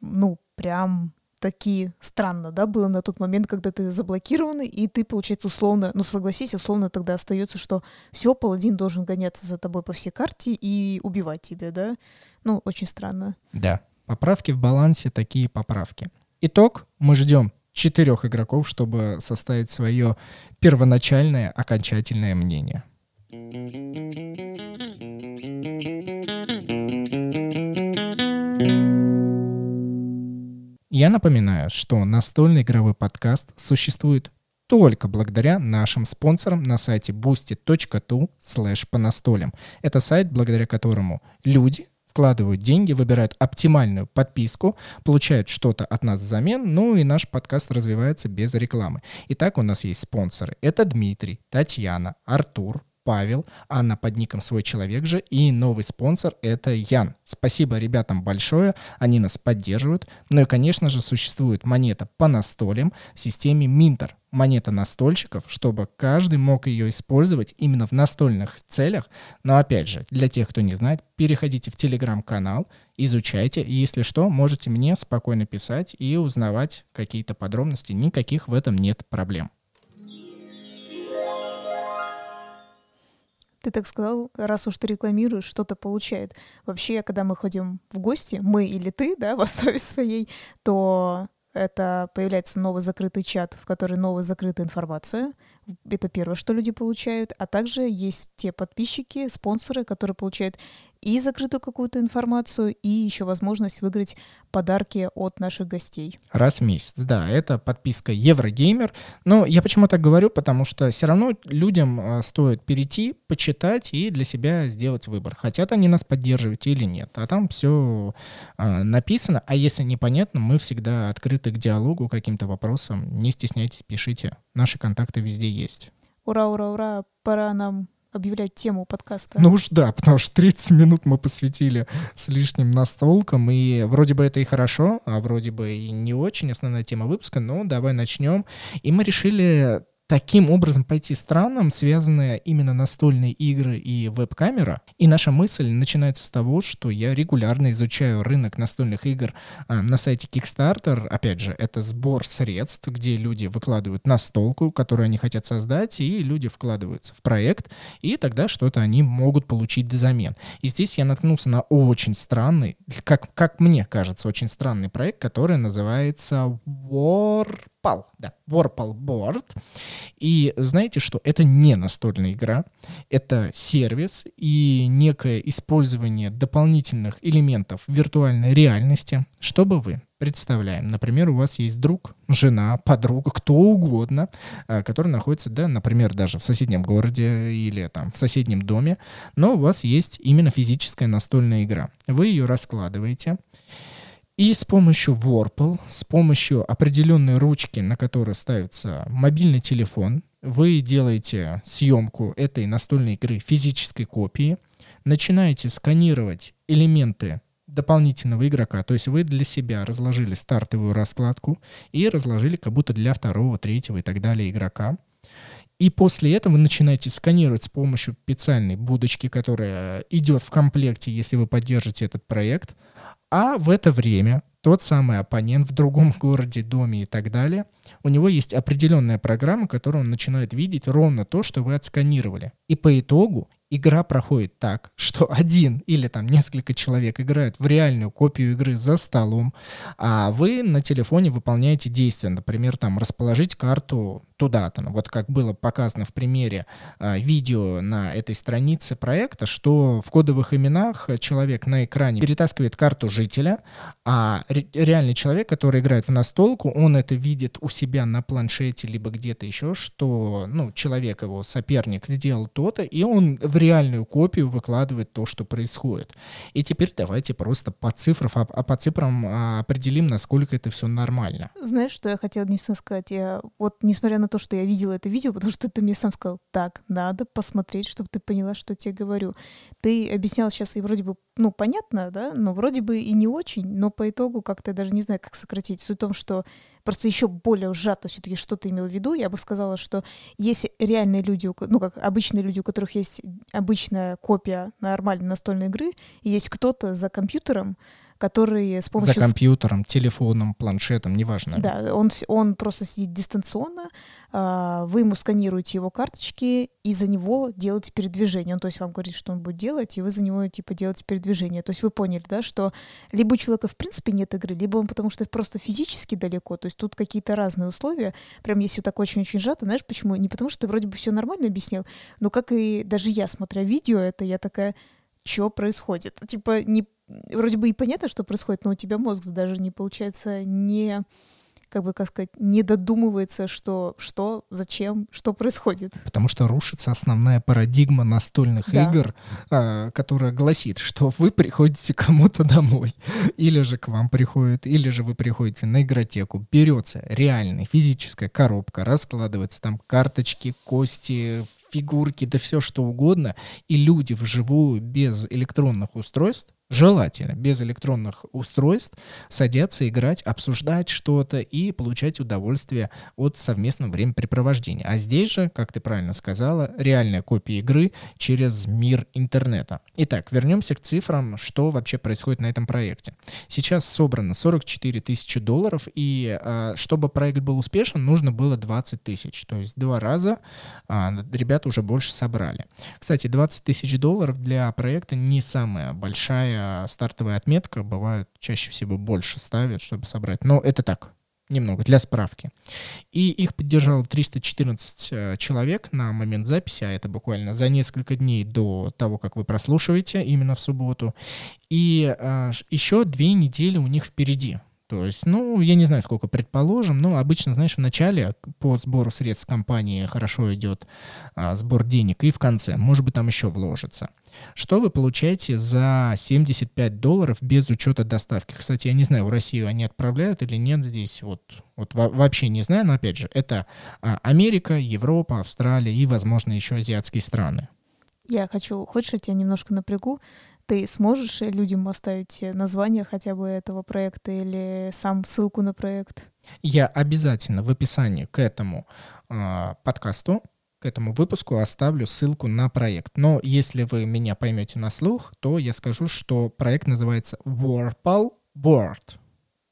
S2: ну, прям такие странно, да, было на тот момент, когда ты заблокирован, и ты, получается, условно, ну, согласись, условно тогда остается, что все, паладин должен гоняться за тобой по всей карте и убивать тебя, да? Ну, очень странно.
S1: Да, поправки в балансе, такие поправки. Итог, мы ждем четырех игроков, чтобы составить свое первоначальное окончательное мнение. Я напоминаю, что настольный игровой подкаст существует только благодаря нашим спонсорам на сайте boosty.tu slash по настолям. Это сайт, благодаря которому люди вкладывают деньги, выбирают оптимальную подписку, получают что-то от нас взамен, ну и наш подкаст развивается без рекламы. Итак, у нас есть спонсоры. Это Дмитрий, Татьяна, Артур, Павел, Анна под ником «Свой человек» же, и новый спонсор — это Ян. Спасибо ребятам большое, они нас поддерживают. Ну и, конечно же, существует монета по настолям в системе Минтер. Монета настольщиков, чтобы каждый мог ее использовать именно в настольных целях. Но опять же, для тех, кто не знает, переходите в телеграм-канал, изучайте, и если что, можете мне спокойно писать и узнавать какие-то подробности. Никаких в этом нет проблем.
S2: Ты так сказал, раз уж ты рекламируешь, что-то получает. Вообще, когда мы ходим в гости, мы или ты, да, в основе своей, то это появляется новый закрытый чат, в который новая закрытая информация. Это первое, что люди получают. А также есть те подписчики, спонсоры, которые получают и закрытую какую-то информацию, и еще возможность выиграть подарки от наших гостей.
S1: Раз в месяц, да, это подписка Еврогеймер. Но я почему так говорю, потому что все равно людям а, стоит перейти, почитать и для себя сделать выбор. Хотят они нас поддерживать или нет. А там все а, написано. А если непонятно, мы всегда открыты к диалогу, каким-то вопросам. Не стесняйтесь, пишите. Наши контакты везде есть.
S2: Ура, ура, ура! Пора нам объявлять тему подкаста.
S1: Ну уж да, потому что 30 минут мы посвятили с лишним настолком, и вроде бы это и хорошо, а вроде бы и не очень основная тема выпуска, но давай начнем. И мы решили таким образом пойти странам, связанные именно настольные игры и веб-камера. И наша мысль начинается с того, что я регулярно изучаю рынок настольных игр а, на сайте Kickstarter. Опять же, это сбор средств, где люди выкладывают настолку, которую они хотят создать, и люди вкладываются в проект, и тогда что-то они могут получить взамен. И здесь я наткнулся на очень странный, как, как мне кажется, очень странный проект, который называется War Warpal, да, Warpal Board. И знаете что? Это не настольная игра, это сервис и некое использование дополнительных элементов виртуальной реальности, чтобы вы Представляем, например, у вас есть друг, жена, подруга, кто угодно, а, который находится, да, например, даже в соседнем городе или там в соседнем доме, но у вас есть именно физическая настольная игра. Вы ее раскладываете, и с помощью Warple, с помощью определенной ручки, на которой ставится мобильный телефон, вы делаете съемку этой настольной игры физической копии, начинаете сканировать элементы дополнительного игрока. То есть вы для себя разложили стартовую раскладку и разложили как будто для второго, третьего и так далее игрока. И после этого вы начинаете сканировать с помощью специальной будочки, которая идет в комплекте, если вы поддержите этот проект. А в это время тот самый оппонент в другом городе, доме и так далее, у него есть определенная программа, которую он начинает видеть ровно то, что вы отсканировали. И по итогу игра проходит так, что один или там несколько человек играют в реальную копию игры за столом, а вы на телефоне выполняете действия, например, там расположить карту туда-то. Ну, вот как было показано в примере э, видео на этой странице проекта, что в кодовых именах человек на экране перетаскивает карту жителя, а ре- реальный человек, который играет в настолку, он это видит у себя на планшете либо где-то еще, что ну, человек, его соперник сделал то-то, и он в реальную копию выкладывает то, что происходит. И теперь давайте просто по цифрам, а, а по цифрам а, определим, насколько это все нормально.
S2: Знаешь, что я хотела не сказать? Я вот, несмотря на то, что я видела это видео, потому что ты мне сам сказал, так, надо посмотреть, чтобы ты поняла, что тебе говорю. Ты объяснял сейчас, и вроде бы, ну, понятно, да, но вроде бы и не очень, но по итогу как-то я даже не знаю, как сократить. Суть в том, что просто еще более сжато все-таки, что ты имел в виду. Я бы сказала, что есть реальные люди, ну, как обычные люди, у которых есть обычная копия нормальной настольной игры, и есть кто-то за компьютером, который с помощью...
S1: За компьютером, телефоном, планшетом, неважно.
S2: Да, он, он просто сидит дистанционно, вы ему сканируете его карточки и за него делаете передвижение. Он, то есть вам говорит, что он будет делать, и вы за него типа делаете передвижение. То есть вы поняли, да, что либо у человека в принципе нет игры, либо он потому что просто физически далеко. То есть тут какие-то разные условия. Прям если так очень-очень сжато, знаешь почему? Не потому что ты вроде бы все нормально объяснил, но как и даже я, смотря видео это, я такая, что происходит? Типа не вроде бы и понятно, что происходит, но у тебя мозг даже не получается не как бы, как сказать, не додумывается, что, что, зачем, что происходит.
S1: Потому что рушится основная парадигма настольных да. игр, а, которая гласит, что вы приходите кому-то домой, или же к вам приходит, или же вы приходите на игротеку, берется реальная физическая коробка, раскладывается там карточки, кости, фигурки, да все что угодно, и люди вживую без электронных устройств желательно без электронных устройств садятся играть, обсуждать что-то и получать удовольствие от совместного времяпрепровождения. А здесь же, как ты правильно сказала, реальная копия игры через мир интернета. Итак, вернемся к цифрам, что вообще происходит на этом проекте. Сейчас собрано 44 тысячи долларов, и а, чтобы проект был успешен, нужно было 20 тысяч. То есть два раза а, ребята уже больше собрали. Кстати, 20 тысяч долларов для проекта не самая большая стартовая отметка, бывает чаще всего больше ставят, чтобы собрать. Но это так, немного, для справки. И их поддержало 314 э, человек на момент записи, а это буквально за несколько дней до того, как вы прослушиваете, именно в субботу. И а, еще две недели у них впереди. То есть, ну, я не знаю, сколько предположим, но обычно, знаешь, в начале по сбору средств компании хорошо идет а, сбор денег, и в конце, может быть, там еще вложится. Что вы получаете за 75 долларов без учета доставки? Кстати, я не знаю, в Россию они отправляют или нет здесь, вот, вот вообще не знаю, но опять же, это а, Америка, Европа, Австралия и, возможно, еще азиатские страны.
S2: Я хочу, хочешь, я тебя немножко напрягу? Ты сможешь людям оставить название хотя бы этого проекта или сам ссылку на проект?
S1: Я обязательно в описании к этому э, подкасту, к этому выпуску оставлю ссылку на проект. Но если вы меня поймете на слух, то я скажу, что проект называется Warpal Board.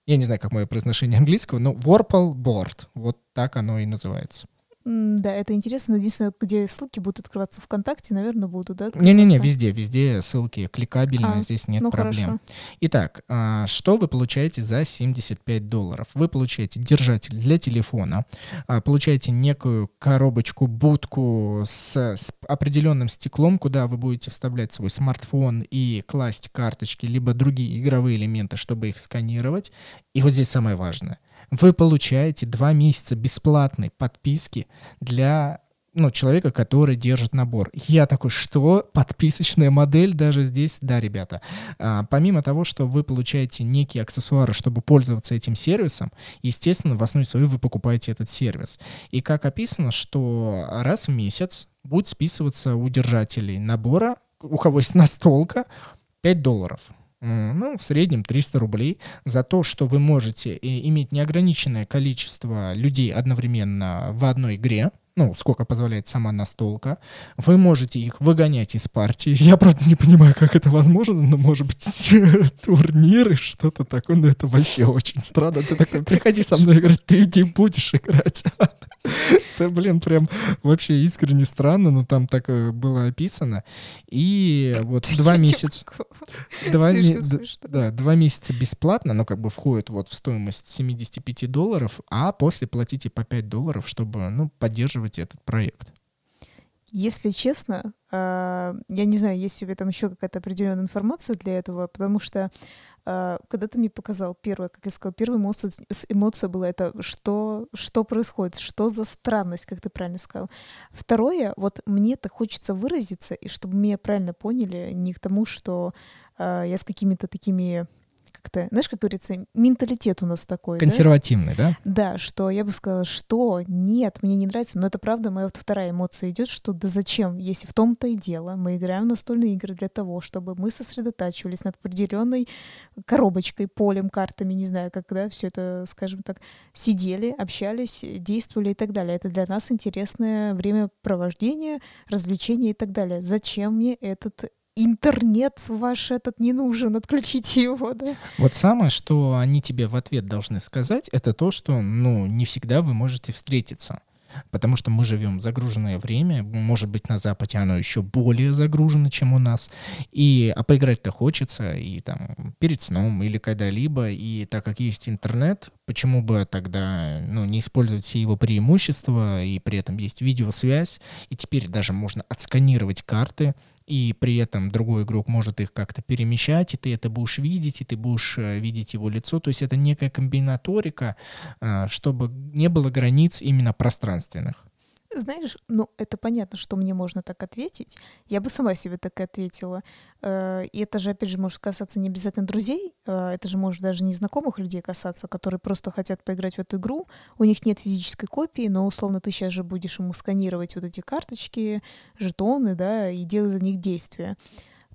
S1: Я не знаю, как мое произношение английского, но Warpal Board. Вот так оно и называется.
S2: Да, это интересно. Но единственное, где ссылки будут открываться ВКонтакте, наверное, будут, да?
S1: Не-не-не, везде, везде ссылки кликабельные, а, здесь нет
S2: ну
S1: проблем.
S2: Хорошо.
S1: Итак, а, что вы получаете за 75 долларов? Вы получаете держатель для телефона, а, получаете некую коробочку, будку с, с определенным стеклом, куда вы будете вставлять свой смартфон и класть карточки, либо другие игровые элементы, чтобы их сканировать. И вот здесь самое важное вы получаете два месяца бесплатной подписки для ну, человека, который держит набор. Я такой, что? Подписочная модель даже здесь? Да, ребята. А, помимо того, что вы получаете некие аксессуары, чтобы пользоваться этим сервисом, естественно, в основе своей вы покупаете этот сервис. И как описано, что раз в месяц будет списываться у держателей набора, у кого есть настолка, 5 долларов ну, в среднем 300 рублей за то, что вы можете э, иметь неограниченное количество людей одновременно в одной игре, ну, сколько позволяет сама настолка. Вы можете их выгонять из партии. Я, правда, не понимаю, как это возможно, но, может быть, турниры, что-то такое, но это вообще очень странно. Ты такой, приходи со мной играть, ты не будешь играть. Это, блин, прям вообще искренне странно, но там так было описано. И вот два месяца... Два, да, два месяца бесплатно, но как бы входит вот в стоимость 75 долларов, а после платите по 5 долларов, чтобы, ну, поддерживать этот проект.
S2: Если честно, а, я не знаю, есть у тебя там еще какая-то определенная информация для этого, потому что а, когда ты мне показал первое, как я сказала, первая эмоция, эмоция была это, что, что происходит, что за странность, как ты правильно сказал. Второе, вот мне-то хочется выразиться, и чтобы меня правильно поняли, не к тому, что э, я с какими-то такими как-то, знаешь, как говорится, менталитет у нас такой.
S1: Консервативный, да?
S2: Да, да что я бы сказала, что нет, мне не нравится, но это правда моя вот вторая эмоция идет, что да зачем, если в том-то и дело, мы играем в настольные игры для того, чтобы мы сосредотачивались над определенной коробочкой, полем, картами, не знаю, как, да, все это, скажем так, сидели, общались, действовали и так далее. Это для нас интересное времяпровождение, развлечение и так далее. Зачем мне этот интернет ваш этот не нужен, отключите его, да.
S1: Вот самое, что они тебе в ответ должны сказать, это то, что, ну, не всегда вы можете встретиться. Потому что мы живем загруженное время, может быть, на Западе оно еще более загружено, чем у нас. И, а поиграть-то хочется и там перед сном или когда-либо. И так как есть интернет, почему бы тогда ну, не использовать все его преимущества, и при этом есть видеосвязь, и теперь даже можно отсканировать карты, и при этом другой игрок может их как-то перемещать, и ты это будешь видеть, и ты будешь э, видеть его лицо. То есть это некая комбинаторика, э, чтобы не было границ именно пространственных.
S2: Знаешь, ну это понятно, что мне можно так ответить. Я бы сама себе так и ответила. Э, и это же, опять же, может касаться не обязательно друзей, э, это же может даже незнакомых людей касаться, которые просто хотят поиграть в эту игру. У них нет физической копии, но условно ты сейчас же будешь ему сканировать вот эти карточки, жетоны, да, и делать за них действия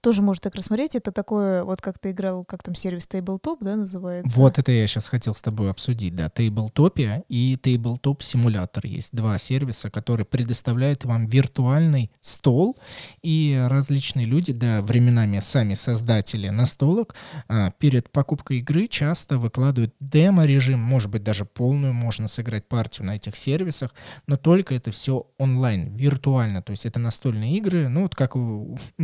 S2: тоже может так рассмотреть. Это такое, вот как ты играл, как там сервис Tabletop, да, называется?
S1: Вот это я сейчас хотел с тобой обсудить, да. Tabletopia и Tabletop Simulator есть два сервиса, которые предоставляют вам виртуальный стол, и различные люди, да, временами сами создатели настолок, а, перед покупкой игры часто выкладывают демо-режим, может быть, даже полную, можно сыграть партию на этих сервисах, но только это все онлайн, виртуально, то есть это настольные игры, ну, вот как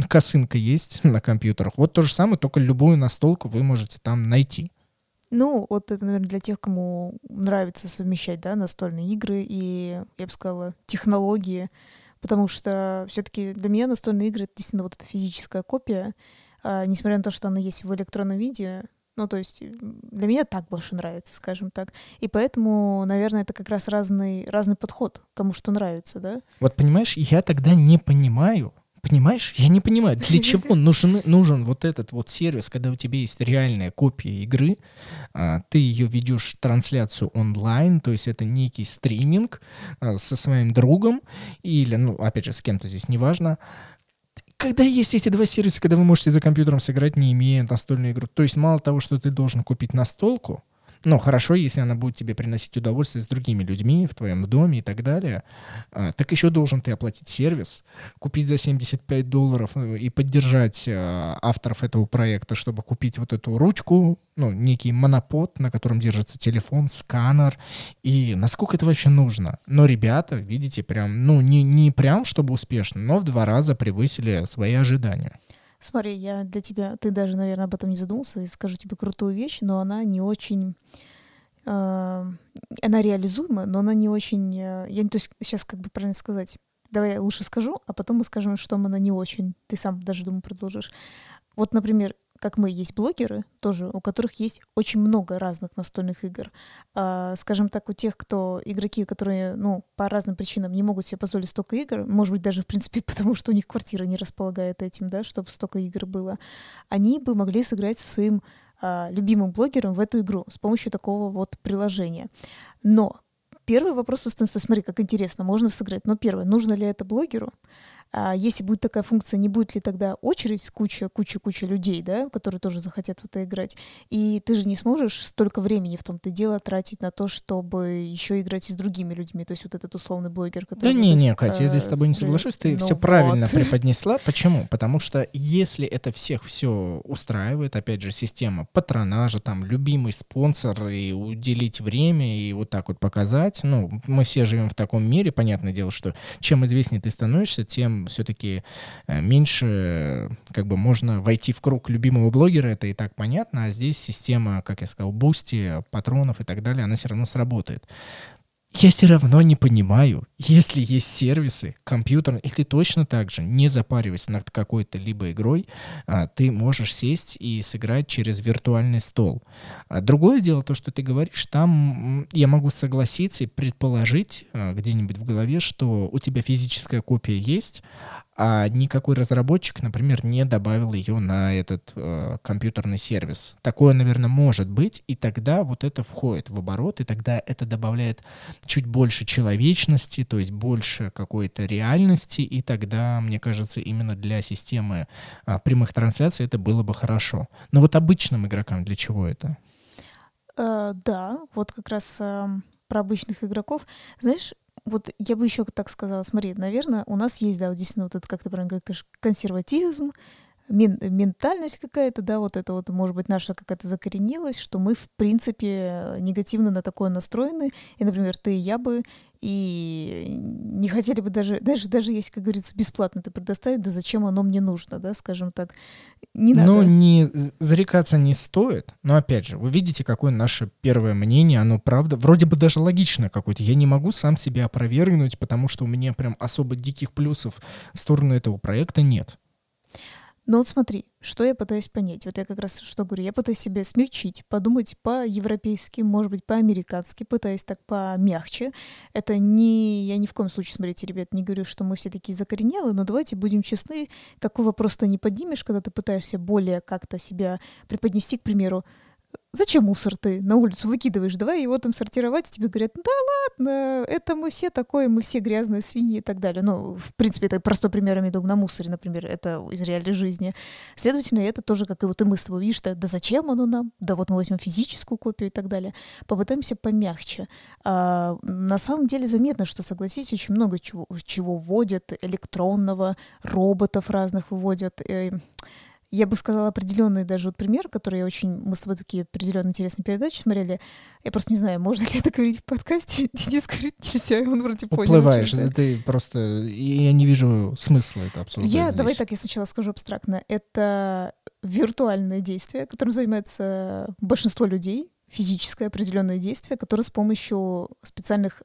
S1: косынка есть, есть на компьютерах. Вот то же самое, только любую настолку вы можете там найти.
S2: Ну, вот это, наверное, для тех, кому нравится совмещать, да, настольные игры и, я бы сказала, технологии, потому что все-таки для меня настольные игры — это действительно вот эта физическая копия, а, несмотря на то, что она есть в электронном виде, ну, то есть для меня так больше нравится, скажем так. И поэтому, наверное, это как раз разный, разный подход, кому что нравится, да?
S1: Вот понимаешь, я тогда не понимаю, Понимаешь? Я не понимаю, для чего нужен, нужен вот этот вот сервис, когда у тебя есть реальная копия игры, а, ты ее ведешь трансляцию онлайн, то есть это некий стриминг а, со своим другом или, ну, опять же, с кем-то здесь неважно, когда есть эти два сервиса, когда вы можете за компьютером сыграть, не имея настольную игру. То есть мало того, что ты должен купить настолку, Ну, хорошо, если она будет тебе приносить удовольствие с другими людьми в твоем доме и так далее. А, так еще должен ты оплатить сервис, купить за 75 долларов э, и поддержать а, авторов этого проекта, чтобы купить вот эту ручку, ну, некий монопод, на котором держится телефон, сканер. И насколько это вообще нужно? Но ребята, видите, прям, ну, не, не прям, чтобы успешно, но в два раза превысили свои ожидания.
S2: Смотри, я для тебя, ты даже, наверное, об этом не задумался, и скажу тебе крутую вещь, но она не очень... Э, она реализуема, но она не очень... Э, я, то есть сейчас как бы правильно сказать. Давай я лучше скажу, а потом мы скажем, что она не очень. Ты сам даже, думаю, продолжишь. Вот, например, как мы, есть блогеры тоже, у которых есть очень много разных настольных игр. А, скажем так, у тех, кто игроки, которые, ну, по разным причинам не могут себе позволить столько игр, может быть, даже, в принципе, потому что у них квартира не располагает этим, да, чтобы столько игр было, они бы могли сыграть со своим а, любимым блогером в эту игру с помощью такого вот приложения. Но первый вопрос становится, смотри, как интересно, можно сыграть. Но первое, нужно ли это блогеру? А если будет такая функция, не будет ли тогда очередь куча, куча, куча людей, да, которые тоже захотят в это играть? И ты же не сможешь столько времени в том-то дело тратить на то, чтобы еще играть и с другими людьми. То есть вот этот условный блогер, который...
S1: Да не, не, Катя, я здесь с тобой не соглашусь. Ты ну все вот. правильно преподнесла. Почему? Потому что если это всех все устраивает, опять же, система патронажа, там, любимый спонсор, и уделить время, и вот так вот показать, ну, мы все живем в таком мире, понятное дело, что чем известнее ты становишься, тем все-таки э, меньше как бы можно войти в круг любимого блогера, это и так понятно, а здесь система, как я сказал, бусти, патронов и так далее, она все равно сработает я все равно не понимаю, если есть сервисы компьютер, и ты точно так же, не запариваясь над какой-то либо игрой, а, ты можешь сесть и сыграть через виртуальный стол. А другое дело, то, что ты говоришь, там я могу согласиться и предположить а, где-нибудь в голове, что у тебя физическая копия есть, а никакой разработчик, например, не добавил ее на этот э, компьютерный сервис. Такое, наверное, может быть, и тогда вот это входит в оборот, и тогда это добавляет чуть больше человечности, то есть больше какой-то реальности, и тогда, мне кажется, именно для системы э, прямых трансляций это было бы хорошо. Но вот обычным игрокам для чего это?
S2: Uh, да, вот как раз uh, про обычных игроков. Знаешь, вот я бы еще так сказала, смотри, наверное, у нас есть, да, вот действительно вот это, как ты правильно говоришь, консерватизм, мен, ментальность какая-то, да, вот это вот, может быть, наша какая-то закоренилась, что мы, в принципе, негативно на такое настроены. И, например, ты и я бы и не хотели бы даже, даже, даже если, как говорится, бесплатно это предоставить, да зачем оно мне нужно, да, скажем так,
S1: не надо. Ну, не, зарекаться не стоит, но, опять же, вы видите, какое наше первое мнение, оно, правда, вроде бы даже логично какое-то, я не могу сам себя опровергнуть, потому что у меня прям особо диких плюсов в сторону этого проекта нет.
S2: Но вот смотри, что я пытаюсь понять. Вот я как раз что говорю, я пытаюсь себя смягчить, подумать по-европейски, может быть, по-американски, пытаюсь так помягче. Это не... Я ни в коем случае, смотрите, ребят, не говорю, что мы все такие закоренелые, но давайте будем честны, какой вопрос ты не поднимешь, когда ты пытаешься более как-то себя преподнести, к примеру, Зачем мусор ты на улицу выкидываешь? Давай его там сортировать. И тебе говорят, да ладно, это мы все такое, мы все грязные свиньи и так далее. Ну, в принципе, это простой пример, я на мусоре, например, это из реальной жизни. Следовательно, это тоже, как и вот и мы с тобой, видишь, да, да зачем оно нам? Да вот мы возьмем физическую копию и так далее. Попытаемся помягче. А, на самом деле заметно, что, согласись, очень много чего, чего вводят, электронного, роботов разных выводят. Я бы сказала определенный даже вот пример, который я очень... Мы с тобой такие определенно интересные передачи смотрели. Я просто не знаю, можно ли это говорить в подкасте. Денис говорит, нельзя, он вроде
S1: понял. Уплываешь, ты просто... Я не вижу смысла это обсуждать
S2: Я,
S1: здесь.
S2: давай так, я сначала скажу абстрактно. Это виртуальное действие, которым занимается большинство людей, физическое определенное действие, которое с помощью специальных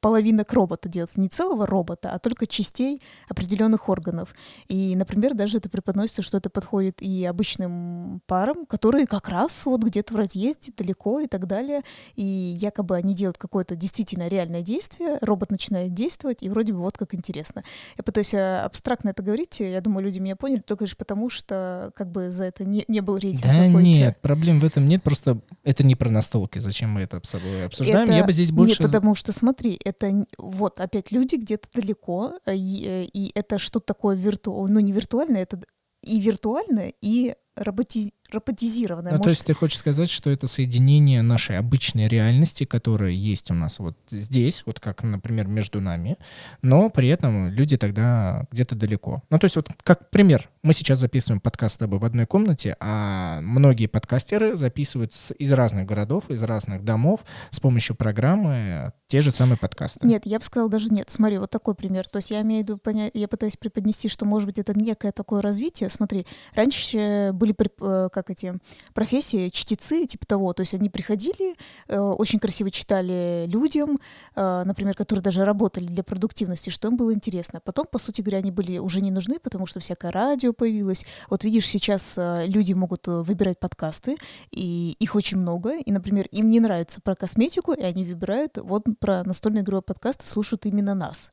S2: половинок робота делается, не целого робота, а только частей определенных органов. И, например, даже это преподносится, что это подходит и обычным парам, которые как раз вот где-то в разъезде, далеко и так далее. И якобы они делают какое-то действительно реальное действие, робот начинает действовать, и вроде бы вот как интересно. Я пытаюсь э, абстрактно это говорить, я думаю, люди меня поняли, только лишь потому, что как бы за это не, не был рейтинг
S1: Да нет, проблем в этом нет, просто это не про настолки, зачем мы это обсуждаем. Это... Я бы здесь больше...
S2: Нет, потому что, смотри, это вот опять люди где-то далеко, э, и, э, и это что-то такое виртуальное, ну не виртуальное, это и виртуальное, и роботи... роботизированная.
S1: Ну,
S2: Может,
S1: то есть ты хочешь сказать, что это соединение нашей обычной реальности, которая есть у нас вот здесь, вот как, например, между нами, но при этом люди тогда где-то далеко. Ну, то есть вот как пример, мы сейчас записываем подкаст с тобой в одной комнате, а многие подкастеры записывают из разных городов, из разных домов с помощью программы те же самые подкасты.
S2: Нет, я бы сказала даже нет. Смотри, вот такой пример. То есть я имею в виду, поня- я пытаюсь преподнести, что, может быть, это некое такое развитие. Смотри, раньше были, э, как эти, профессии, чтецы, типа того. То есть они приходили, э, очень красиво читали людям, э, например, которые даже работали для продуктивности, что им было интересно. Потом, по сути говоря, они были уже не нужны, потому что всякое радио появилось. Вот видишь, сейчас э, люди могут э, выбирать подкасты, и их очень много. И, например, им не нравится про косметику, и они выбирают вот про настольные игровые подкасты, слушают именно нас.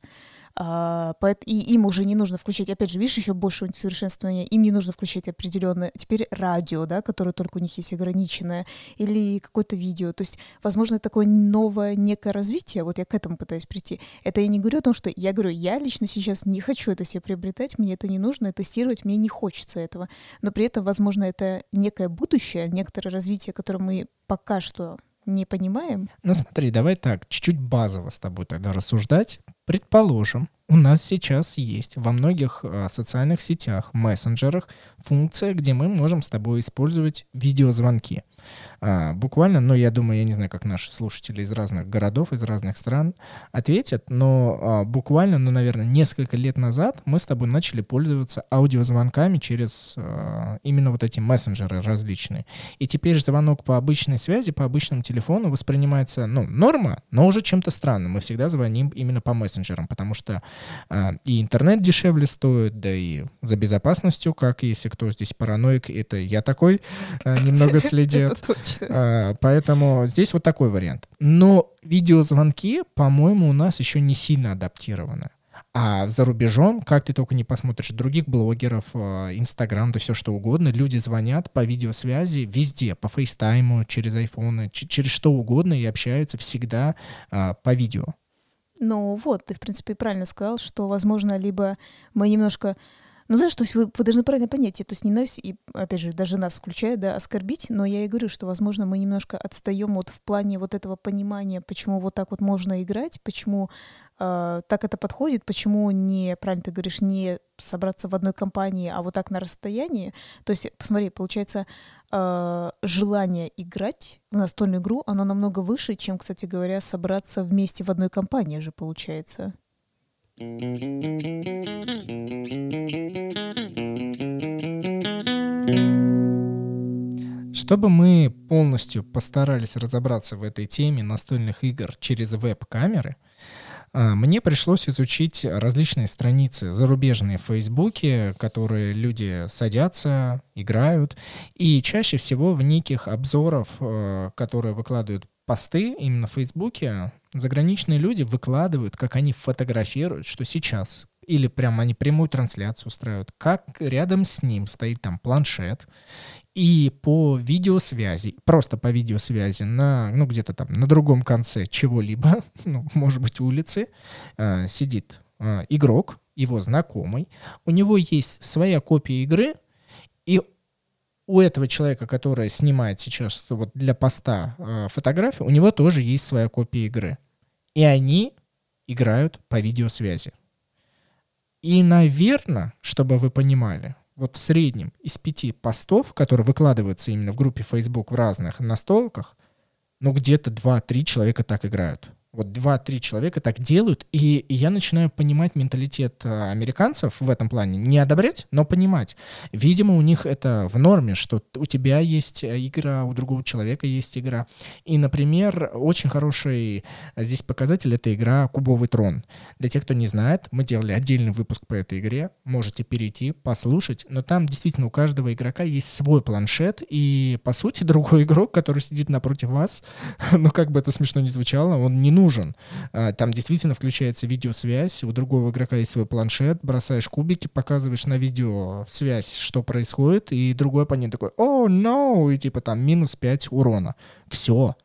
S2: А, и им уже не нужно включать, опять же, видишь, еще больше усовершенствования, им не нужно включать определенное, теперь радио, да, которое только у них есть ограниченное, или какое-то видео. То есть, возможно, такое новое некое развитие, вот я к этому пытаюсь прийти. Это я не говорю о том, что я говорю, я лично сейчас не хочу это себе приобретать, мне это не нужно, тестировать, мне не хочется этого. Но при этом, возможно, это некое будущее, некоторое развитие, которое мы пока что не понимаем.
S1: Ну смотри, давай так, чуть-чуть базово с тобой тогда рассуждать. Предположим, у нас сейчас есть во многих а, социальных сетях, мессенджерах функция, где мы можем с тобой использовать видеозвонки. А, буквально, ну я думаю, я не знаю, как наши слушатели из разных городов, из разных стран ответят, но а, буквально, ну, наверное, несколько лет назад мы с тобой начали пользоваться аудиозвонками через а, именно вот эти мессенджеры различные. И теперь звонок по обычной связи, по обычному телефону воспринимается, ну, норма, но уже чем-то странным. Мы всегда звоним именно по мессенджерам, потому что а, и интернет дешевле стоит, да и за безопасностью, как если кто здесь параноик, это я такой, а, немного следит.
S2: Точно.
S1: А, Поэтому здесь вот такой вариант. Но видеозвонки, по-моему, у нас еще не сильно адаптированы. А за рубежом, как ты только не посмотришь, других блогеров, а, Инстаграм, да все что угодно, люди звонят по видеосвязи везде, по фейстайму, через айфоны, через что угодно и общаются всегда а, по видео.
S2: Ну вот, ты, в принципе, и правильно сказал, что, возможно, либо мы немножко... Ну, знаешь, то есть вы, вы должны правильно понять, то есть не нас, и, опять же, даже нас включая, да, оскорбить, но я и говорю, что, возможно, мы немножко отстаем вот в плане вот этого понимания, почему вот так вот можно играть, почему э, так это подходит, почему не, правильно ты говоришь, не собраться в одной компании, а вот так на расстоянии. То есть, посмотри, получается, э, желание играть в настольную игру, оно намного выше, чем, кстати говоря, собраться вместе в одной компании же получается.
S1: Чтобы мы полностью постарались разобраться в этой теме настольных игр через веб-камеры, а, мне пришлось изучить различные страницы зарубежные в Фейсбуке, которые люди садятся, играют, и чаще всего в неких обзоров, э, которые выкладывают посты именно в Фейсбуке, заграничные люди выкладывают, как они фотографируют, что сейчас или прям они прямую трансляцию устраивают, как рядом с ним стоит там планшет, и по видеосвязи, просто по видеосвязи на, ну, где-то там на другом конце чего-либо, ну, может быть, улицы, э, сидит э, игрок, его знакомый, у него есть своя копия игры, и у этого человека, который снимает сейчас вот для поста э, фотографию, у него тоже есть своя копия игры. И они играют по видеосвязи. И, наверное, чтобы вы понимали, вот в среднем из пяти постов, которые выкладываются именно в группе Facebook в разных настолках, ну где-то 2-3 человека так играют. Вот 2-3 человека так делают, и, и я начинаю понимать менталитет э, американцев в этом плане. Не одобрять, но понимать. Видимо, у них это в норме, что у тебя есть э, игра, у другого человека есть игра. И, например, очень хороший э, здесь показатель — это игра «Кубовый трон». Для тех, кто не знает, мы делали отдельный выпуск по этой игре. Можете перейти, послушать. Но там действительно у каждого игрока есть свой планшет. И, по сути, другой игрок, который сидит напротив вас, ну, как бы это смешно не звучало, он не нужен. А, Там действительно включается видеосвязь. У другого игрока есть свой планшет. Бросаешь кубики, показываешь на видеосвязь, что происходит. И другой оппонент такой «О, no!» И типа там минус 5 урона. Все.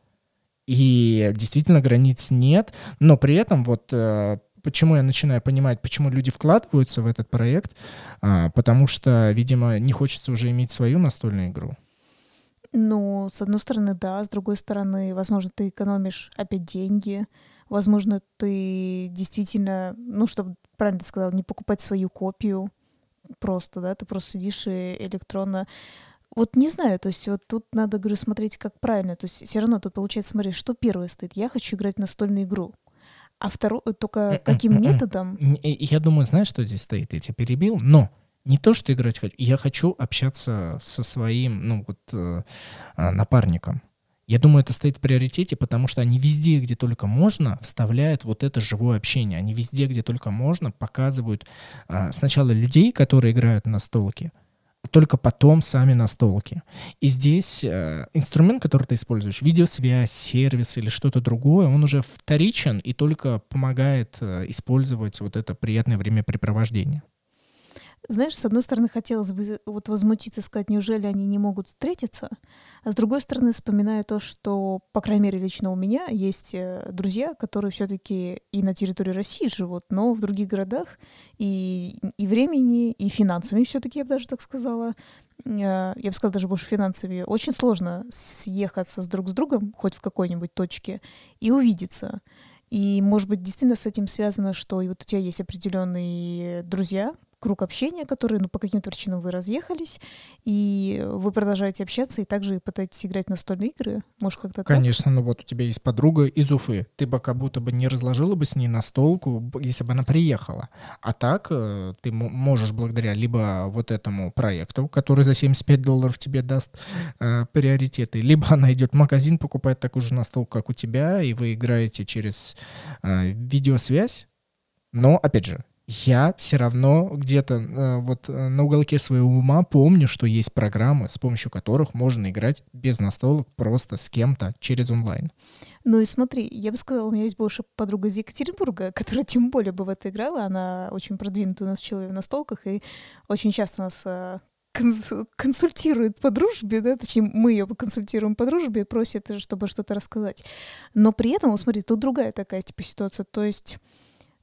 S1: И действительно границ нет, но при этом вот э, почему я начинаю понимать, почему люди вкладываются в этот проект, а, потому что, видимо, не хочется уже иметь свою настольную игру.
S2: Ну, с одной стороны, да, с другой стороны, возможно, ты экономишь опять деньги, возможно, ты действительно, ну, чтобы правильно ты сказал, не покупать свою копию просто, да, ты просто сидишь и электронно вот не знаю, то есть вот тут надо, говорю, смотреть как правильно. То есть все равно тут получается, смотри, что первое стоит. Я хочу играть в настольную игру. А второе, только каким методом?
S1: Я думаю, знаешь, что здесь стоит? Я тебя перебил, но не то, что играть хочу, я хочу общаться со своим, ну вот, э, а, напарником. Я думаю, это стоит в приоритете, потому что они везде, где только можно, вставляют вот это живое общение. Они везде, где только можно, показывают а, сначала людей, которые играют на столке, только потом сами настолки. И здесь э, инструмент, который ты используешь, видеосвязь, сервис или что-то другое, он уже вторичен и только помогает э, использовать вот это приятное времяпрепровождение.
S2: Знаешь, с одной стороны, хотелось бы вот возмутиться, сказать, неужели они не могут встретиться, а с другой стороны, вспоминая то, что, по крайней мере, лично у меня есть э, друзья, которые все-таки и на территории России живут, но в других городах и, и времени, и финансами все-таки, я бы даже так сказала, э, я бы сказала, даже больше финансами, очень сложно съехаться с друг с другом хоть в какой-нибудь точке и увидеться. И, может быть, действительно с этим связано, что и вот у тебя есть определенные друзья, круг общения, который, ну, по каким-то причинам вы разъехались, и вы продолжаете общаться и также пытаетесь играть в настольные игры? Может, как-то
S1: Конечно, так? ну вот у тебя есть подруга из Уфы. Ты бы как будто бы не разложила бы с ней настолку, если бы она приехала. А так э, ты можешь благодаря либо вот этому проекту, который за 75 долларов тебе даст э, приоритеты, либо она идет в магазин, покупает такую же настолку, как у тебя, и вы играете через э, видеосвязь. Но, опять же, я все равно где-то э, вот э, на уголке своего ума помню, что есть программы, с помощью которых можно играть без настолок просто с кем-то через онлайн.
S2: Ну и смотри, я бы сказала, у меня есть больше подруга из Екатеринбурга, которая тем более бы в это играла. Она очень продвинутая у нас человек в настолках и очень часто нас э, консультирует по дружбе, да, точнее, мы ее консультируем по дружбе, просит, чтобы что-то рассказать. Но при этом, смотри, тут другая такая типа ситуация, то есть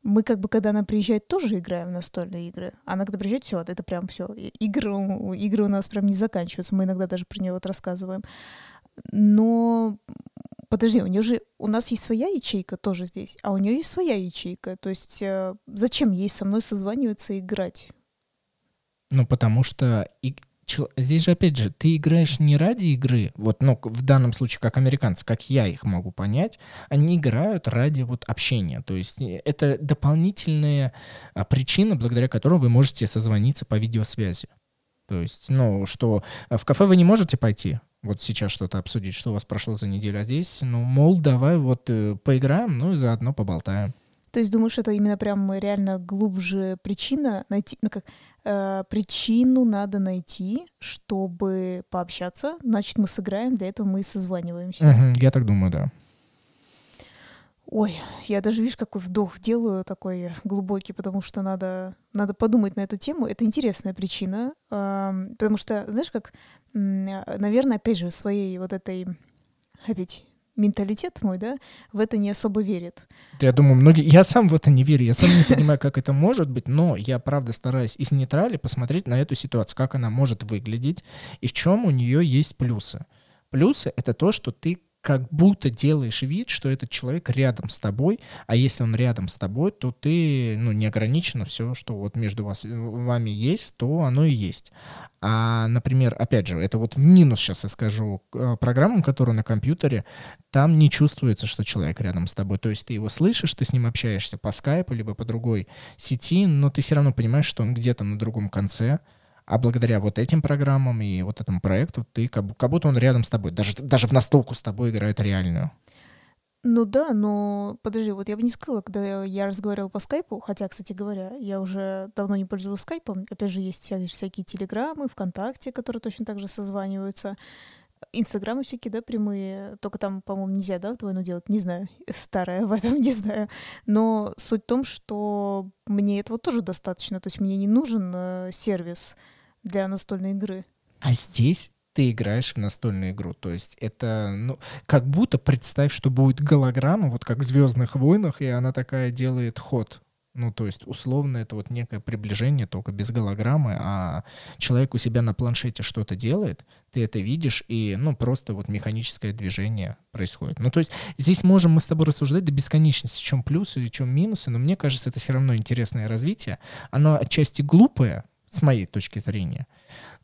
S2: мы как бы, когда она приезжает, тоже играем в настольные игры. Она когда приезжает, все, это прям все. Игры, игры у нас прям не заканчиваются. Мы иногда даже про нее вот рассказываем. Но подожди, у нее же у нас есть своя ячейка тоже здесь, а у нее есть своя ячейка. То есть э, зачем ей со мной созваниваться и играть?
S1: Ну, потому что здесь же, опять же, ты играешь не ради игры, вот, ну, в данном случае, как американцы, как я их могу понять, они играют ради вот общения, то есть э, это дополнительная причина, благодаря которой вы можете созвониться по видеосвязи. То есть, ну, что э, в кафе вы не можете пойти, вот сейчас что-то обсудить, что у вас прошло за неделю, а здесь, ну, мол, давай вот э, поиграем, ну и заодно поболтаем.
S2: То есть думаешь, это именно прям реально глубже причина найти, ну как причину надо найти, чтобы пообщаться. Значит, мы сыграем, для этого мы и созваниваемся.
S1: Угу, я так думаю, да.
S2: Ой, я даже, видишь, какой вдох делаю такой глубокий, потому что надо, надо подумать на эту тему. Это интересная причина, э, потому что, знаешь, как, наверное, опять же, своей вот этой опять менталитет мой, да, в это не особо верит.
S1: Я думаю, многие... Я сам в это не верю, я сам не понимаю, как это может быть, но я, правда, стараюсь из нейтрали посмотреть на эту ситуацию, как она может выглядеть и в чем у нее есть плюсы. Плюсы — это то, что ты как будто делаешь вид, что этот человек рядом с тобой, а если он рядом с тобой, то ты, ну, не ограничено все, что вот между вас, вами есть, то оно и есть. А, например, опять же, это вот в минус сейчас я скажу, э, программам, которые на компьютере, там не чувствуется, что человек рядом с тобой. То есть ты его слышишь, ты с ним общаешься по скайпу, либо по другой сети, но ты все равно понимаешь, что он где-то на другом конце, а благодаря вот этим программам и вот этому проекту ты как, как будто он рядом с тобой, даже, даже в настолку с тобой играет реальную.
S2: Ну да, но подожди, вот я бы не сказала, когда я разговаривала по скайпу, хотя, кстати говоря, я уже давно не пользуюсь скайпом, опять же, есть всякие телеграммы, ВКонтакте, которые точно так же созваниваются, Инстаграмы всякие, да, прямые, только там, по-моему, нельзя, да, двойную делать, не знаю, старая в этом, не знаю. Но суть в том, что мне этого тоже достаточно, то есть мне не нужен э, сервис, для настольной игры.
S1: А здесь ты играешь в настольную игру. То есть это, ну, как будто представь, что будет голограмма, вот как в Звездных войнах, и она такая делает ход Ну, то есть, условно, это вот некое приближение, только без голограммы, а человек у себя на планшете что-то делает, ты это видишь, и, ну, просто вот механическое движение происходит. Ну, то есть, здесь можем мы с тобой рассуждать до бесконечности, в чем плюсы в чем минусы, но мне кажется, это все равно интересное развитие. Оно отчасти глупое, с моей точки зрения,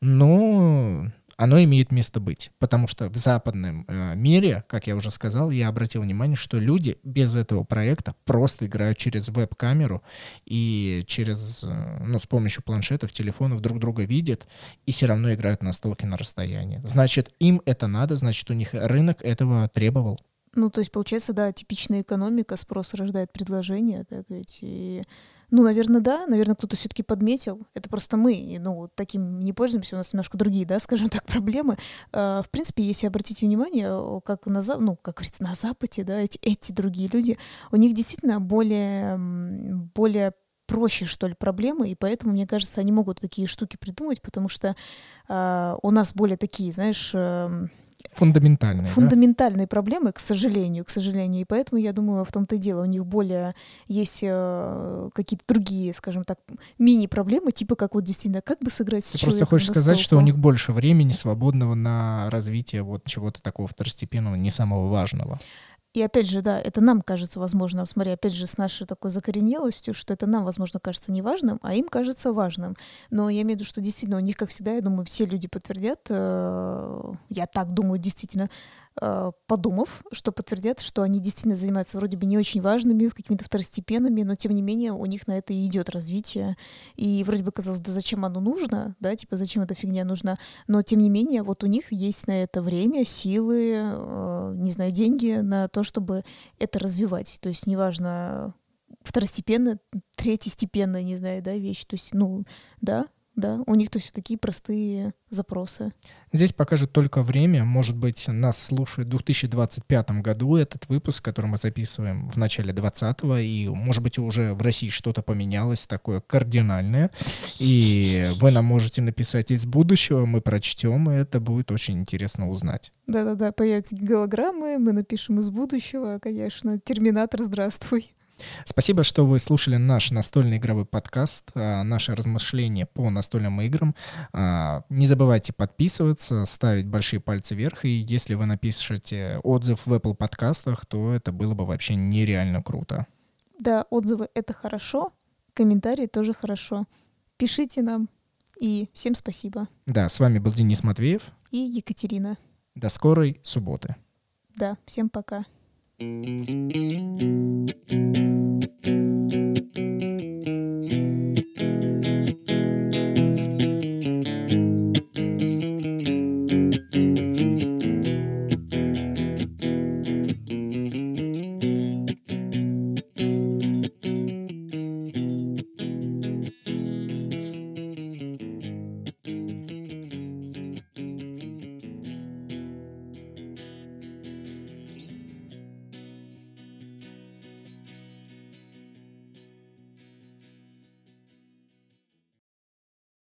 S1: но оно имеет место быть. Потому что в западном э, мире, как я уже сказал, я обратил внимание, что люди без этого проекта просто играют через веб-камеру и через, э, ну, с помощью планшетов, телефонов друг друга видят и все равно играют на столке на расстоянии. Значит, им это надо, значит, у них рынок этого требовал.
S2: Ну, то есть, получается, да, типичная экономика, спрос рождает предложение, так ведь, и ну, наверное, да. Наверное, кто-то все-таки подметил. Это просто мы, ну, таким не пользуемся. У нас немножко другие, да, скажем так, проблемы. А, в принципе, если обратить внимание, как на, ну, как говорится, на Западе, да, эти, эти другие люди, у них действительно более, более проще, что ли, проблемы, и поэтому, мне кажется, они могут такие штуки придумать, потому что э, у нас более такие, знаешь, э,
S1: фундаментальные.
S2: Фундаментальные да? проблемы, к сожалению, к сожалению. И поэтому, я думаю, в том-то и дело. У них более есть э, какие-то другие, скажем так, мини-проблемы, типа как вот действительно, как бы сыграть
S1: Ты с просто хочешь сказать, что у них больше времени свободного на развитие вот чего-то такого второстепенного, не самого важного.
S2: И опять же, да, это нам кажется возможно, смотри, опять же, с нашей такой закоренелостью, что это нам, возможно, кажется неважным, а им кажется важным. Но я имею в виду, что действительно у них, как всегда, я думаю, все люди подтвердят, э, я так думаю, действительно, подумав, что подтвердят, что они действительно занимаются вроде бы не очень важными, какими-то второстепенными, но тем не менее у них на это и идет развитие. И вроде бы казалось, да зачем оно нужно, да, типа зачем эта фигня нужна, но тем не менее вот у них есть на это время, силы, э, не знаю, деньги на то, чтобы это развивать. То есть неважно, второстепенно, третьестепенно, не знаю, да, вещь. То есть, ну, да, да, у них то есть такие простые запросы.
S1: Здесь покажет только время. Может быть, нас слушает в 2025 году этот выпуск, который мы записываем в начале 20-го, и, может быть, уже в России что-то поменялось такое кардинальное, и вы нам можете написать из будущего, мы прочтем, и это будет очень интересно узнать.
S2: Да-да-да, появятся голограммы, мы напишем из будущего, конечно. Терминатор, здравствуй.
S1: Спасибо, что вы слушали наш настольный игровой подкаст, а, наши размышления по настольным играм. А, не забывайте подписываться, ставить большие пальцы вверх, и если вы напишете отзыв в Apple подкастах, то это было бы вообще нереально круто.
S2: Да, отзывы — это хорошо, комментарии тоже хорошо. Пишите нам, и всем спасибо.
S1: Да, с вами был Денис Матвеев.
S2: И Екатерина.
S1: До скорой субботы.
S2: Да, всем пока. Música